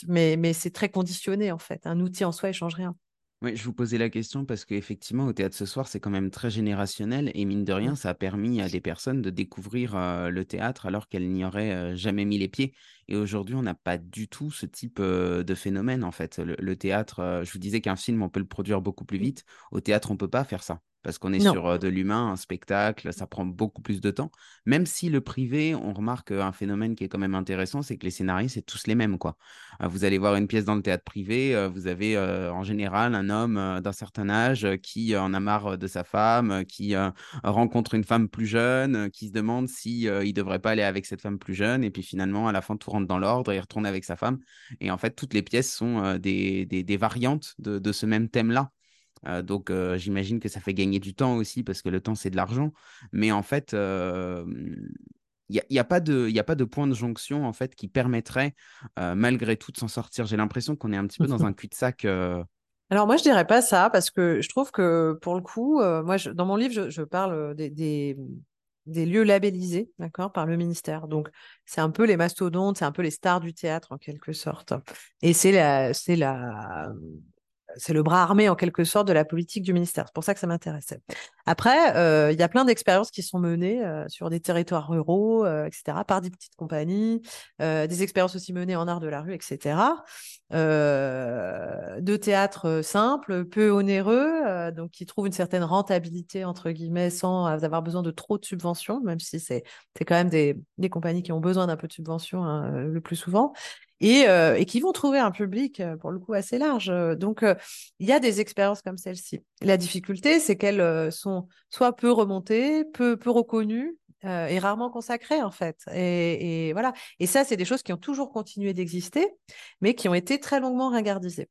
B: mais, mais c'est très conditionné en fait. Un outil en soi, il change rien.
A: Oui, je vous posais la question parce qu'effectivement, au théâtre ce soir, c'est quand même très générationnel et mine de rien, ça a permis à des personnes de découvrir euh, le théâtre alors qu'elles n'y auraient euh, jamais mis les pieds. Et aujourd'hui, on n'a pas du tout ce type euh, de phénomène en fait. Le, le théâtre, je vous disais qu'un film, on peut le produire beaucoup plus vite. Au théâtre, on peut pas faire ça parce qu'on est
B: Non.
A: sur de l'humain, un spectacle, ça prend beaucoup plus de temps. Même si le privé, on remarque un phénomène qui est quand même intéressant, c'est que les scénarios, c'est tous les mêmes, quoi. Euh, Vous allez voir une pièce dans le théâtre privé, vous avez euh, en général un homme d'un certain âge qui en a marre de sa femme, qui euh, rencontre une femme plus jeune, qui se demande si euh, il devrait pas aller avec cette femme plus jeune, et puis finalement à la fin tout rentre dans l'ordre et il retourne avec sa femme. Et en fait, toutes les pièces sont des, des, des variantes de, de ce même thème-là. Euh, donc, euh, j'imagine que ça fait gagner du temps aussi parce que le temps, c'est de l'argent. Mais en fait, euh, il n'y a, y a pas de, y a pas de point de jonction en fait qui permettrait malgré tout de s'en sortir. J'ai l'impression qu'on est un petit peu dans un cul-de-sac.
B: Alors moi, je dirais pas ça parce que je trouve que pour le coup, moi, je- dans mon livre, je, je parle des, des, des lieux labellisés, d'accord, par le ministère. Donc, c'est un peu les mastodontes, c'est un peu les stars du théâtre en quelque sorte. Et c'est la, c'est la, c'est le bras armé en quelque sorte de la politique du ministère. C'est pour ça que ça m'intéressait. Après, euh, il y a plein d'expériences qui sont menées euh, sur des territoires ruraux, euh, etc., par des petites compagnies, des expériences aussi menées en art de la rue, etc. De théâtre simple, peu onéreux, donc qui trouvent une certaine rentabilité entre guillemets sans avoir besoin de trop de subventions, même si c'est quand même des, des compagnies qui ont besoin d'un peu de subventions hein, le plus souvent. Et, et, qui vont trouver un public pour le coup assez large. Donc, il y a des expériences comme celle-ci. La difficulté, c'est qu'elles sont soit peu remontées, peu, peu reconnues, euh, et rarement consacrées en fait. Et, et voilà. Et ça, c'est des choses qui ont toujours continué d'exister, mais qui ont été très longuement ringardisées.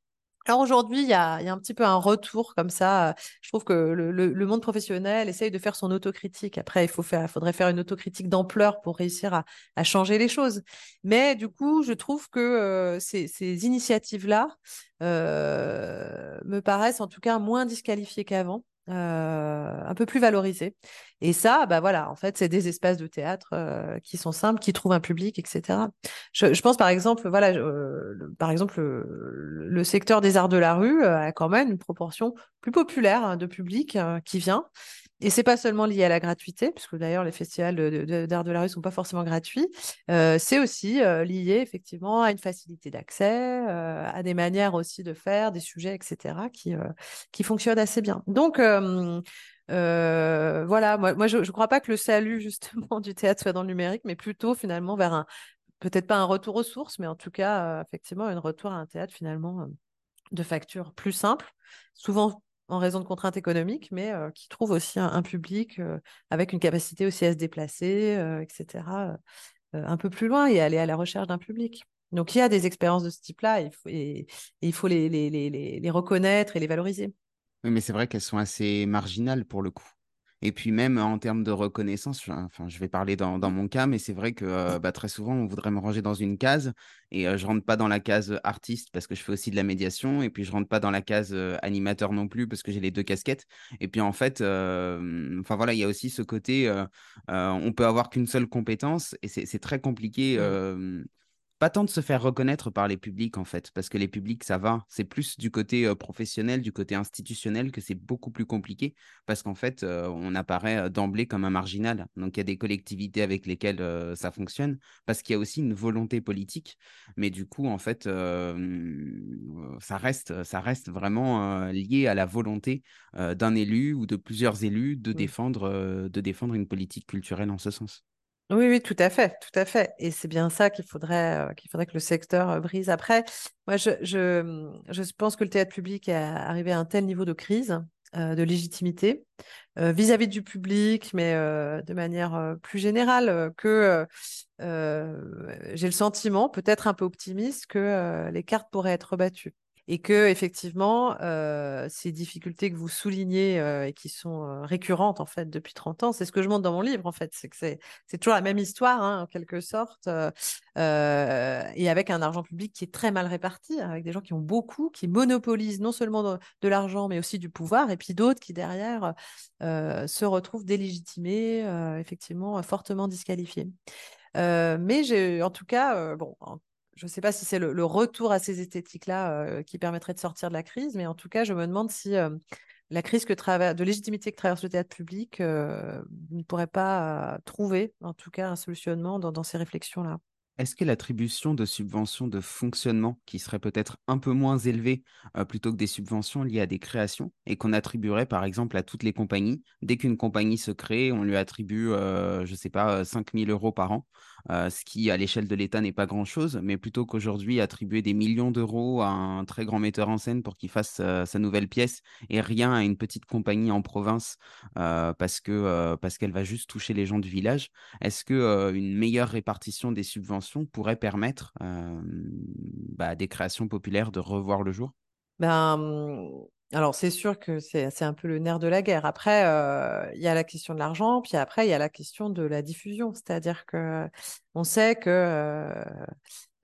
B: Alors aujourd'hui, il y a, un petit peu un retour comme ça. Je trouve que le, monde professionnel essaye de faire son autocritique. Après, il faudrait faire une autocritique d'ampleur pour réussir à, changer les choses. Mais du coup, je trouve que ces, initiatives-là me paraissent en tout cas moins disqualifiées qu'avant. Euh, un peu plus valorisé. Et ça, bah voilà, en fait, c'est des espaces de théâtre euh, qui sont simples, qui trouvent un public, etc. Je, je pense par exemple, voilà, euh, par exemple, le, secteur des arts de la rue a quand même une proportion plus populaire hein, de public qui vient. Et c'est pas seulement lié à la gratuité, puisque d'ailleurs les festivals d'art de, la rue sont pas forcément gratuits. Euh, c'est aussi euh, lié effectivement à une facilité d'accès, euh, à des manières aussi de faire, des sujets, etc., qui qui fonctionnent assez bien. Donc voilà, moi, moi je ne crois pas que le salut justement du théâtre soit dans le numérique, mais plutôt finalement vers un peut-être pas un retour aux sources, mais en tout cas effectivement un retour à un théâtre finalement de facture plus simple, souvent en raison de contraintes économiques, mais euh, qui trouvent aussi un, public euh, avec une capacité aussi à se déplacer, euh, etc., un peu plus loin et aller à la recherche d'un public. Donc il y a des expériences de ce type-là et, et, il faut les, les, les, les, reconnaître et les valoriser.
A: Oui, mais c'est vrai qu'elles sont assez marginales pour le coup. Et puis même en termes de reconnaissance, enfin, je vais parler dans, dans mon cas, mais c'est vrai que euh, bah, très souvent, on voudrait me ranger dans une case et euh, je rentre pas dans la case artiste parce que je fais aussi de la médiation et puis je rentre pas dans la case euh, animateur non plus parce que j'ai les deux casquettes. Et puis en fait, enfin voilà, il y a aussi ce côté, on peut avoir qu'une seule compétence et c'est très compliqué. Mmh pas tant de se faire reconnaître par les publics en fait, parce que les publics ça va, c'est plus du côté euh, professionnel, du côté institutionnel que c'est beaucoup plus compliqué, parce qu'en fait euh, on apparaît d'emblée comme un marginal. Donc il y a des collectivités avec lesquelles ça fonctionne, parce qu'il y a aussi une volonté politique, mais du coup en fait ça reste, ça reste vraiment lié à la volonté d'un élu ou de plusieurs élus de défendre, de défendre une politique culturelle en ce sens.
B: Oui, oui, tout à fait, tout à fait. Et c'est bien ça qu'il faudrait, euh, qu'il faudrait que le secteur euh, brise. Après, moi, je, je, mmh, je, pense que le théâtre public est arrivé à un tel niveau de crise, euh, de légitimité, vis-à-vis du public, mais de manière plus générale, que j'ai le sentiment, peut-être un peu optimiste, que les cartes pourraient être battues et que effectivement euh, ces difficultés que vous soulignez euh, et qui sont euh, récurrentes en fait depuis 30 ans, c'est ce que je montre dans mon livre en fait, c'est que c'est, toujours la même histoire hein, en quelque sorte et avec un argent public qui est très mal réparti, avec des gens qui ont beaucoup, qui monopolisent non seulement de, l'argent mais aussi du pouvoir et puis d'autres qui derrière se retrouvent délégitimés, effectivement fortement disqualifiés. mais j'ai en tout cas, bon, je ne sais pas si c'est le, retour à ces esthétiques-là euh, qui permettrait de sortir de la crise, mais en tout cas, je me demande si euh, la crise de légitimité que traverse le théâtre public euh, ne pourrait pas trouver, en tout cas, un solutionnement dans ces réflexions-là.
A: Est-ce que l'attribution de subventions de fonctionnement qui seraient peut-être un peu moins élevées euh, plutôt que des subventions liées à des créations et qu'on attribuerait par exemple à toutes les compagnies Dès qu'une compagnie se crée, on lui attribue, je ne sais pas, 5 000 euros par an, ce qui à l'échelle de l'État n'est pas grand-chose, mais plutôt qu'aujourd'hui attribuer des millions d'euros à un très grand metteur en scène pour qu'il fasse sa nouvelle pièce et rien à une petite compagnie en province parce qu'elle va juste toucher les gens du village, est-ce que une meilleure répartition des subventions pourrait permettre bah, des créations populaires de revoir le jour?
B: Ben, mmh, alors, c'est sûr que c'est un peu le nerf de la guerre. Après, il y a la question de l'argent, puis après, il y a la question de la diffusion. C'est-à-dire que on sait que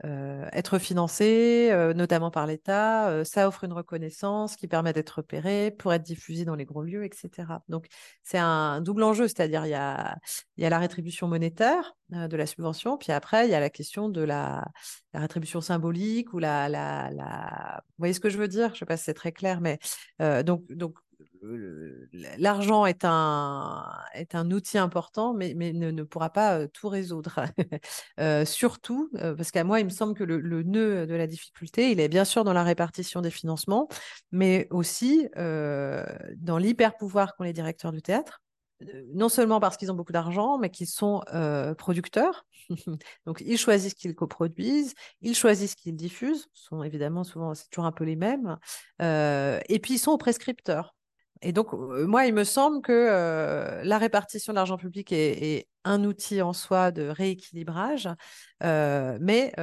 B: être financé, euh, notamment par l'État, euh, ça offre une reconnaissance qui permet d'être repéré pour être diffusé dans les gros lieux, etc. Donc c'est un double enjeu, c'est-à-dire il y a, y a la rétribution monétaire de la subvention, puis après il y a la question de la, la rétribution symbolique ou la, la, la, Vous voyez ce que je veux dire? Je ne sais pas si c'est très clair, mais donc, donc l'argent est un, est un outil important, mais, mais ne, pourra pas tout résoudre. euh, surtout, parce qu'à moi, il me semble que le, nœud de la difficulté, il est bien sûr dans la répartition des financements, mais aussi euh, dans l'hyper-pouvoir qu'ont les directeurs du théâtre. non seulement parce qu'ils ont beaucoup d'argent, mais qu'ils sont producteurs. Donc, ils choisissent qu'ils coproduisent, ils choisissent qu'ils diffusent. Ce sont évidemment souvent, c'est toujours un peu les mêmes. et puis, ils sont aux prescripteurs. Et donc, moi, il me semble que la répartition de l'argent public est, un outil en soi de rééquilibrage, mais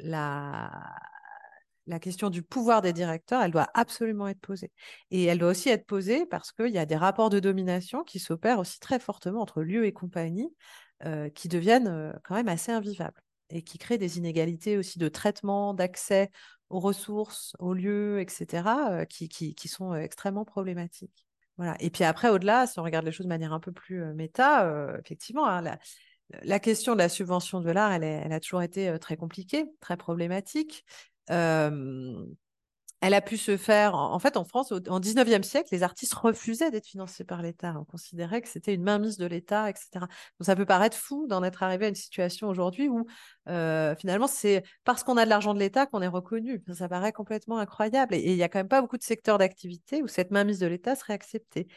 B: la, question du pouvoir des directeurs, elle doit absolument être posée. Et elle doit aussi être posée parce qu'il y a des rapports de domination qui s'opèrent aussi très fortement entre lieux et compagnie, euh, qui deviennent euh, quand même assez invivables et qui créent des inégalités aussi de traitement, d'accès aux ressources, aux lieux, etc., euh, qui, qui, sont extrêmement problématiques. Voilà. Et puis après, au-delà, si on regarde les choses de manière un peu plus méta, effectivement, hein, la, la, question de la subvention de l'art, elle, elle, a toujours été très compliquée, très problématique elle a pu se faire. En, fait, en France, en 19e siècle, les artistes refusaient d'être financés par l'État. On considérait que c'était une mainmise de l'État, etc. Donc, ça peut paraître fou d'en être arrivé à une situation aujourd'hui où, finalement, c'est parce qu'on a de l'argent de l'État qu'on est reconnu. Ça, paraît complètement incroyable. Et il n'y a quand même pas beaucoup de secteurs d'activité où cette mainmise de l'État serait acceptée.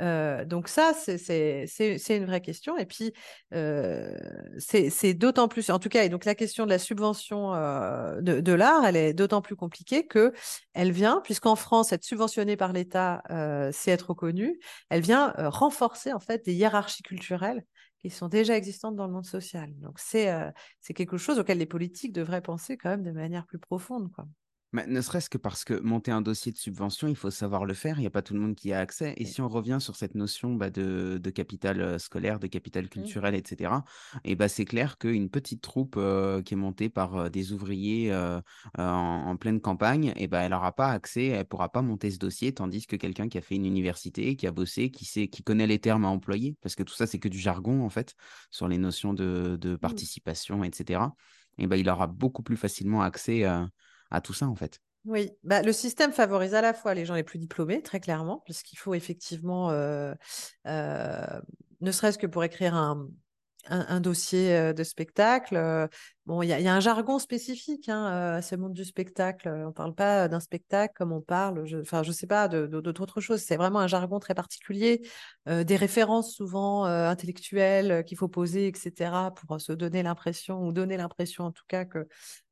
B: Euh, donc ça, c'est une vraie question. Et puis, euh, c'est d'autant plus, en tout cas, et donc la question de la subvention euh, de, l'art, elle est d'autant plus compliquée que elle vient, puisqu'en France, être subventionnée par l'État, c'est être reconnu, elle vient renforcer en fait des hiérarchies culturelles qui sont déjà existantes dans le monde social. Donc c'est quelque chose auquel les politiques devraient penser quand même de manière plus profonde. Quoi
A: ne serait-ce que parce que monter un dossier de subvention, il faut savoir le faire. Il n'y a pas tout le monde qui a accès. Et si on revient sur cette notion bah, de, capital scolaire, de capital mmh. culturel, etc., et bah, c'est clair qu'une petite troupe qui est montée par des ouvriers en, pleine campagne, et bah, elle n'aura pas accès, elle ne pourra pas monter ce dossier, tandis que quelqu'un qui a fait une université, qui a bossé, qui, sait, qui connaît les termes à employer, parce que tout ça, c'est que du jargon, en fait, sur les notions de, mmh. participation, etc., et bah, il aura beaucoup plus facilement accès à tout ça, en fait.
B: Oui, bah, le système favorise à la fois les gens les plus diplômés, très clairement, puisqu'il faut effectivement, euh, euh, ne serait-ce que pour écrire un, un, dossier euh, de spectacle. Il y, a un jargon spécifique hein, à ce monde du spectacle. On ne parle pas d'un spectacle comme on parle, enfin, je ne sais pas, d'autres choses. C'est vraiment un jargon très particulier, des références souvent intellectuelles qu'il faut poser, etc., pour se donner l'impression, ou donner l'impression en tout cas que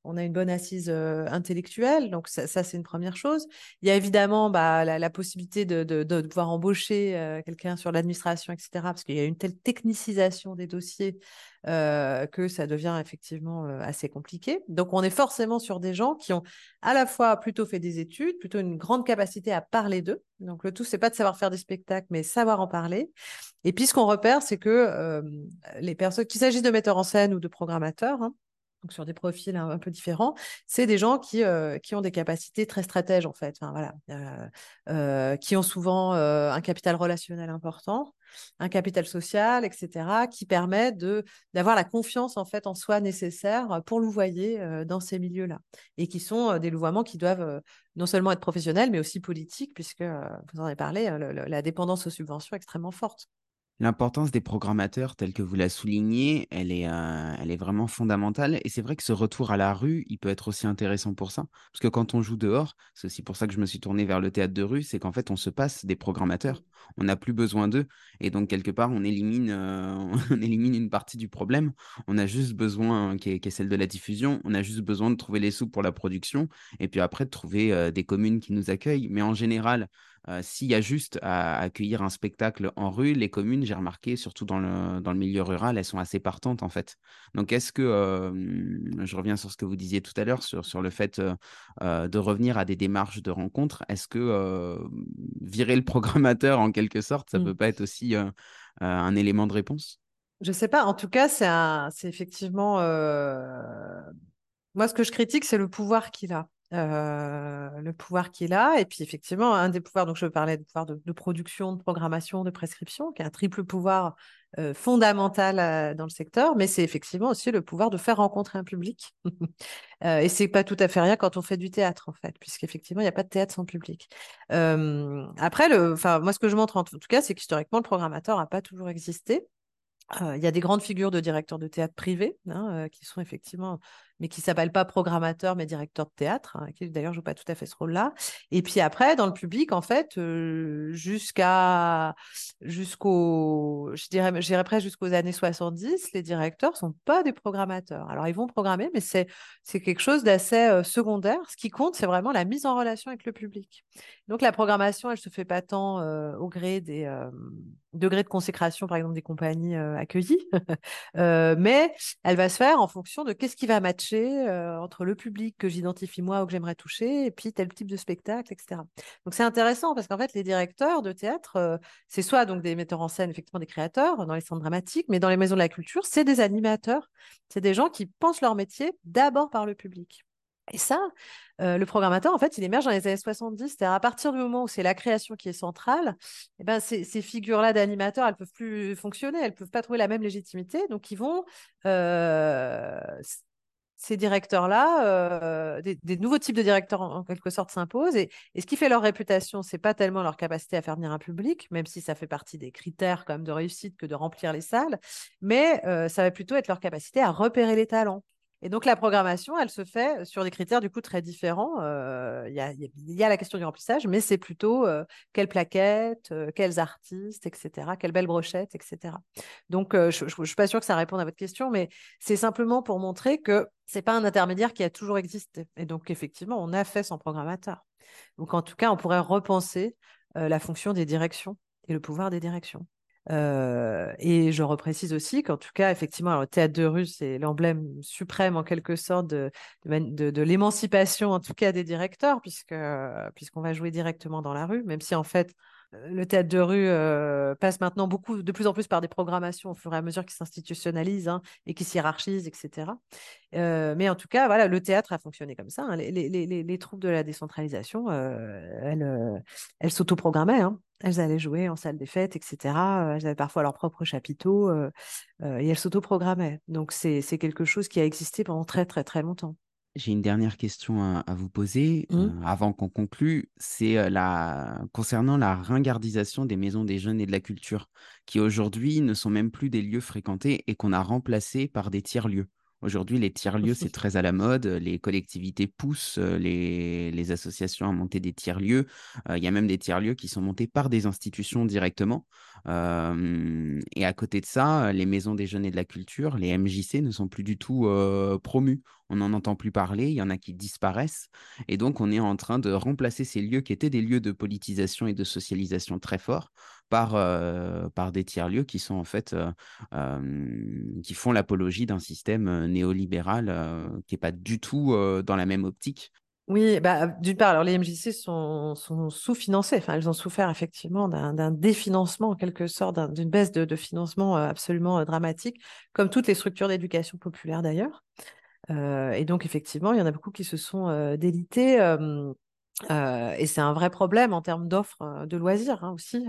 B: on a une bonne assise intellectuelle. Donc, ça, c'est une première chose. Il y a évidemment bah, la, possibilité de, pouvoir embaucher quelqu'un sur l'administration, etc., parce qu'il y a une telle technicisation des dossiers que ça devient effectivement assez compliqué. Donc, on est forcément sur des gens qui ont à la fois plutôt fait des études, plutôt une grande capacité à parler d'eux. Donc, le tout, c'est pas de savoir faire des spectacles, mais savoir en parler. Et puis, ce qu'on repère, c'est que les personnes, qu'il s'agisse de metteurs en scène ou de programmateurs, hein, donc sur des profils un, peu différents, c'est des gens qui, euh, qui ont des capacités très stratèges en fait, voilà, euh, euh, qui ont souvent un capital relationnel important, un capital social, etc., qui permet d'avoir la confiance en fait en soi nécessaire pour louvoyer dans ces milieux-là, et qui sont des louvoiements qui doivent non seulement être professionnels, mais aussi politiques, puisque vous en avez parlé, la dépendance aux subventions est extrêmement forte.
A: L'importance des programmateurs, telle que vous la soulignez, elle est, euh, elle est vraiment fondamentale. Et c'est vrai que ce retour à la rue, il peut être aussi intéressant pour ça. Parce que quand on joue dehors, c'est aussi pour ça que je me suis tourné vers le théâtre de rue, c'est qu'en fait, on se passe des programmateurs. On n'a plus besoin d'eux. Et donc, quelque part, on élimine, euh, une partie du problème. On a juste besoin, qui est, celle de la diffusion, on a juste besoin de trouver les sous pour la production. Et puis après, de trouver euh, des communes qui nous accueillent. Mais en général, euh, s'il y a juste à accueillir un spectacle en rue, les communes, j'ai remarqué, surtout dans le, dans le milieu rural, elles sont assez partantes en fait. Donc est-ce que, euh, je reviens sur ce que vous disiez tout à l'heure, sur, sur le fait euh, de revenir à des démarches de rencontres, est-ce que virer le programmateur en quelque sorte, ça ne mmh. peut pas être aussi un élément de réponse?
B: Je ne sais pas, en tout cas, c'est effectivement... Moi, ce que je critique, c'est le pouvoir qu'il a. Euh, le pouvoir qu'il a. Et puis, effectivement, un des pouvoirs, donc je parlais de pouvoir de, production, de programmation, de prescription, qui est un triple pouvoir euh, fondamental euh, dans le secteur, mais c'est effectivement aussi le pouvoir de faire rencontrer un public. et c'est pas tout à fait rien quand on fait du théâtre, en fait, puisqu'effectivement, il n'y a pas de théâtre sans public. après, le, moi, ce que je montre en tout cas, c'est qu'historiquement, le programmateur n'a pas toujours existé. il y a des grandes figures de directeurs de théâtre privés hein, qui sont effectivement mais qui s'appelle pas programmateur, mais directeur de théâtre, hein, qui d'ailleurs joue pas tout à fait ce rôle-là. Et puis après, dans le public, en fait, jusqu'à jusqu'au, je dirais, je dirais presque jusqu'aux années 70, les directeurs sont pas des programmateurs. Alors ils vont programmer, mais c'est c'est quelque chose d'assez secondaire. Ce qui compte, c'est vraiment la mise en relation avec le public. Donc la programmation, elle se fait pas tant au gré des degrés de consécration, par exemple, des compagnies accueillies, mais elle va se faire en fonction de qu'est-ce qui va matcher euh, entre le public que j'identifie moi ou que j'aimerais toucher et puis tel type de spectacle, etc. Donc c'est intéressant parce qu'en fait, les directeurs de théâtre, euh, c'est soit donc des metteurs en scène, effectivement des créateurs dans les centres dramatiques, mais dans les maisons de la culture, c'est des animateurs. C'est des gens qui pensent leur métier d'abord par le public. Et ça, euh, le programmateur, en fait, il émerge dans les années 70. C'est-à-dire à partir du moment où c'est la création qui est centrale, eh ben, ces, figures-là d'animateurs, elles peuvent plus fonctionner, elles peuvent pas trouver la même légitimité. Donc, ils vont ces directeurs-là, euh, des, nouveaux types de directeurs en, quelque sorte s'imposent. Et, ce qui fait leur réputation, c'est pas tellement leur capacité à faire venir un public, même si ça fait partie des critères quand même de réussite que de remplir les salles, mais euh, ça va plutôt être leur capacité à repérer les talents. Et donc la programmation, elle se fait sur des critères du coup très différents. Euh, il y, a, la question du remplissage, mais c'est plutôt euh, quelles plaquettes, euh, quels artistes, etc., quelles belles brochettes, etc. Donc je ne suis pas sûre que ça réponde à votre question, mais c'est simplement pour montrer que c'est pas un intermédiaire qui a toujours existé. Et donc effectivement, on a fait son programmateur. Donc en tout cas, on pourrait repenser la fonction des directions et le pouvoir des directions. Et je reprécise aussi qu'en tout cas, effectivement, le théâtre de rue, c'est l'emblème suprême en quelque sorte de, de, l'émancipation, en tout cas des directeurs, puisque puisqu'on va jouer directement dans la rue, même si en fait le théâtre de rue euh, passe maintenant beaucoup, de plus en plus par des programmations au fur et à mesure qui s'institutionnalisent hein, et qui s'hierarchisent, etc. Euh, mais en tout cas, voilà, le théâtre a fonctionné comme ça. Hein. Les, troupes de la décentralisation, elles, elles s'autoprogrammaient. Hein. Elles allaient jouer en salle des fêtes, etc. Elles avaient parfois leur propre chapiteau et elles s'autoprogrammaient. Donc c'est quelque chose qui a existé pendant très très très longtemps.
A: J'ai une dernière question à, vous poser mmh. euh, avant qu'on conclue. C'est euh, la... concernant la ringardisation des maisons des jeunes et de la culture, qui aujourd'hui ne sont même plus des lieux fréquentés et qu'on a remplacés par des tiers-lieux. Aujourd'hui, les tiers-lieux, c'est très à la mode. Les collectivités poussent euh, les, associations à monter des tiers-lieux. Il y a même des tiers-lieux qui sont montés par des institutions directement. et à côté de ça, les maisons des jeunes et de la culture, les MJC, ne sont plus du tout promus on n'en entend plus parler, il y en a qui disparaissent. Et donc, on est en train de remplacer ces lieux qui étaient des lieux de politisation et de socialisation très forts par, euh, par des tiers-lieux qui sont en fait, euh, euh, qui font l'apologie d'un système néolibéral qui n'est pas du tout dans la même optique.
B: Oui, bah, d'une part, alors les MJC sont, sous-financés. Enfin, elles ont souffert effectivement d'un définancement en quelque sorte, d'une baisse de, financement absolument dramatique, comme toutes les structures d'éducation populaire d'ailleurs. Et donc, effectivement, il y en a beaucoup qui se sont délités. Et c'est un vrai problème en termes d'offres de loisirs hein, aussi,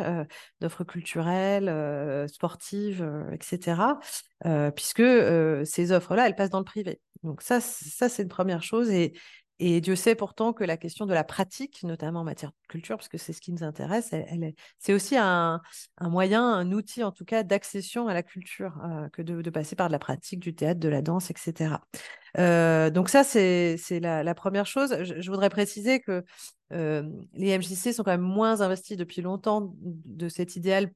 B: d'offres culturelles, sportives, etc. puisque ces offres-là, elles passent dans le privé. Donc ça, ça c'est une première chose. Et, et Dieu sait pourtant que la question de la pratique, notamment en matière culture, parce que c'est ce qui nous intéresse, elle, c'est aussi un, moyen, un outil en tout cas d'accession à la culture, euh, que de, passer par de la pratique, du théâtre, de la danse, etc. Euh, donc ça, c'est la, première chose. je, voudrais préciser que les MJC sont quand même moins investis depuis longtemps de cet idéal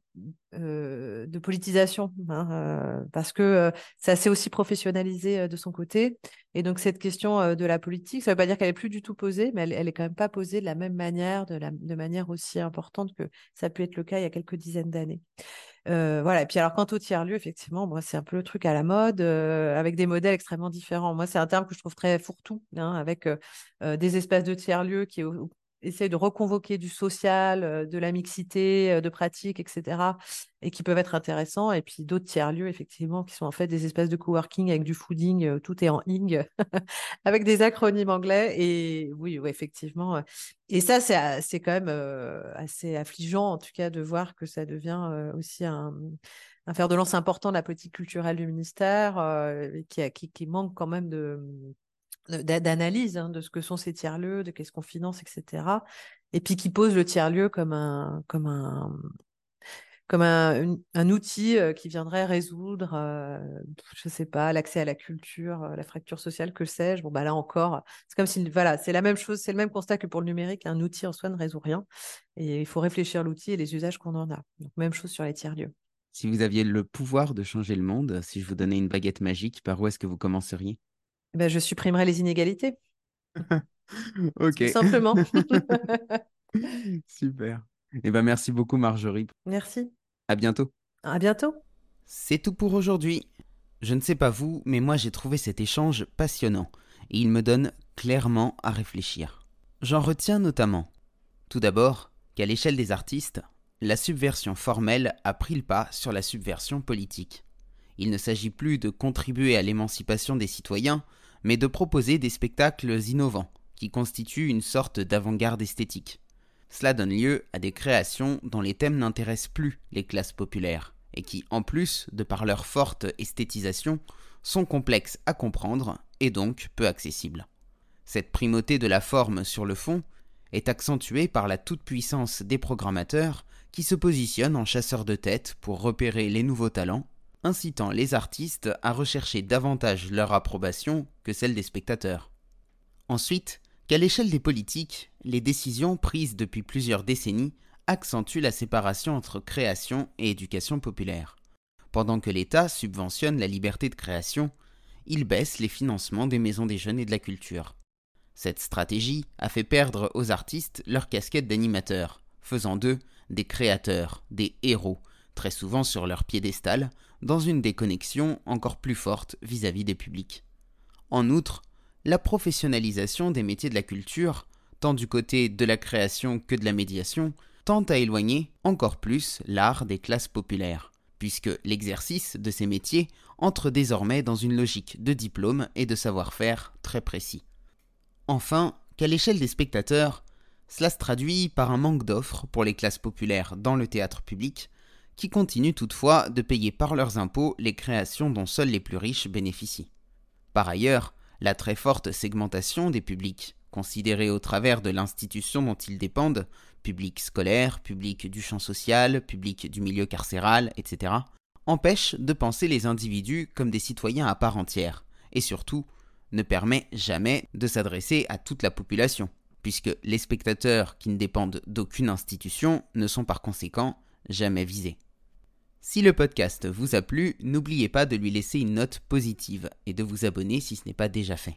B: de politisation, hein, parce que ça s'est aussi professionnalisé de son côté. Et donc cette question de la politique, ça ne veut pas dire qu'elle est plus du tout posée, mais elle, elle, est quand même pas posée de la même manière, de manière aussi importante que ça a pu être le cas il y a quelques dizaines d'années. voilà. Et puis alors quant au tiers lieu, effectivement, moi c'est un peu le truc à la mode, avec des modèles extrêmement différents. Moi c'est un terme que je trouve très fourre-tout, hein, avec des espaces de tiers lieux qui essayer de reconvoquer du social, de la mixité, de pratiques, etc., et qui peuvent être intéressants. Et puis d'autres tiers-lieux, effectivement, qui sont en fait des espèces de coworking avec du fooding, tout est en ing, avec des acronymes anglais. Et oui, effectivement. Et ça, c'est quand même assez affligeant, en tout cas, de voir que ça devient aussi un, fer de lance important de la politique culturelle du ministère, qui, manque quand même de d'analyse hein, de ce que sont ces tiers-lieux, de qu'est-ce qu'on finance, etc. Et puis qui pose le tiers-lieu comme un, comme un, comme un, outil qui viendrait résoudre, je sais pas, l'accès à la culture, la fracture sociale, que sais-je. Bon, bah là encore, c'est comme si, voilà, c'est la même chose, c'est le même constat que pour le numérique. Un outil en soi ne résout rien. Et il faut réfléchir l'outil et les usages qu'on en a. Donc, même chose sur les tiers-lieux.
A: Si vous aviez le pouvoir de changer le monde, si je vous donnais une baguette magique, par où est-ce que vous commenceriez?
B: Ben, Je supprimerais les inégalités.
A: ok. Tout
B: simplement.
A: Super. Eh ben, merci beaucoup, Marjorie.
B: Merci.
A: À bientôt.
B: À bientôt.
A: C'est tout pour aujourd'hui. Je ne sais pas vous, mais moi j'ai trouvé cet échange passionnant et il me donne clairement à réfléchir. J'en retiens notamment, tout d'abord, qu'à l'échelle des artistes, la subversion formelle a pris le pas sur la subversion politique. Il ne s'agit plus de contribuer à l'émancipation des citoyens, mais de proposer des spectacles innovants, qui constituent une sorte d'avant-garde esthétique. Cela donne lieu à des créations dont les thèmes n'intéressent plus les classes populaires, et qui, en plus, de par leur forte esthétisation, sont complexes à comprendre et donc peu accessibles. Cette primauté de la forme sur le fond est accentuée par la toute-puissance des programmateurs qui se positionne en chasseur de tête pour repérer les nouveaux talents, incitant les artistes à rechercher davantage leur approbation que celle des spectateurs. Ensuite, qu'à l'échelle des politiques, les décisions prises depuis plusieurs décennies accentuent la séparation entre création et éducation populaire. Pendant que l'État subventionne la liberté de création, il baisse les financements des maisons des jeunes et de la culture. Cette stratégie a fait perdre aux artistes leur casquette d'animateurs, faisant d'eux des créateurs, des héros, très souvent sur leur piédestal, dans une déconnexion encore plus forte vis-à-vis des publics. En outre, la professionnalisation des métiers de la culture, tant du côté de la création que de la médiation, tend à éloigner encore plus l'art des classes populaires, puisque l'exercice de ces métiers entre désormais dans une logique de diplôme et de savoir-faire très précis. Enfin, qu'à l'échelle des spectateurs, cela se traduit par un manque d'offres pour les classes populaires dans le théâtre public, qui continuent toutefois de payer par leurs impôts les créations dont seuls les plus riches bénéficient. Par ailleurs, la très forte segmentation des publics, considérés au travers de l'institution dont ils dépendent, public scolaire, public du champ social, public du milieu carcéral, etc., empêche de penser les individus comme des citoyens à part entière, et surtout ne permet jamais de s'adresser à toute la population puisque les spectateurs qui ne dépendent d'aucune institution ne sont par conséquent jamais visés. Si le podcast vous a plu, n'oubliez pas de lui laisser une note positive et de vous abonner si ce n'est pas déjà fait.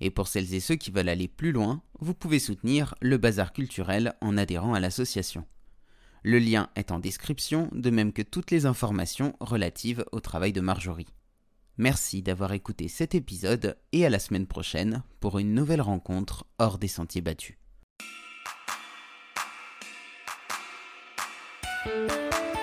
A: Et pour celles et ceux qui veulent aller plus loin, vous pouvez soutenir le bazar culturel en adhérant à l'association. Le lien est en description, de même que toutes les informations relatives au travail de Marjorie. Merci d'avoir écouté cet épisode et à la semaine prochaine pour une nouvelle rencontre hors des sentiers battus. Música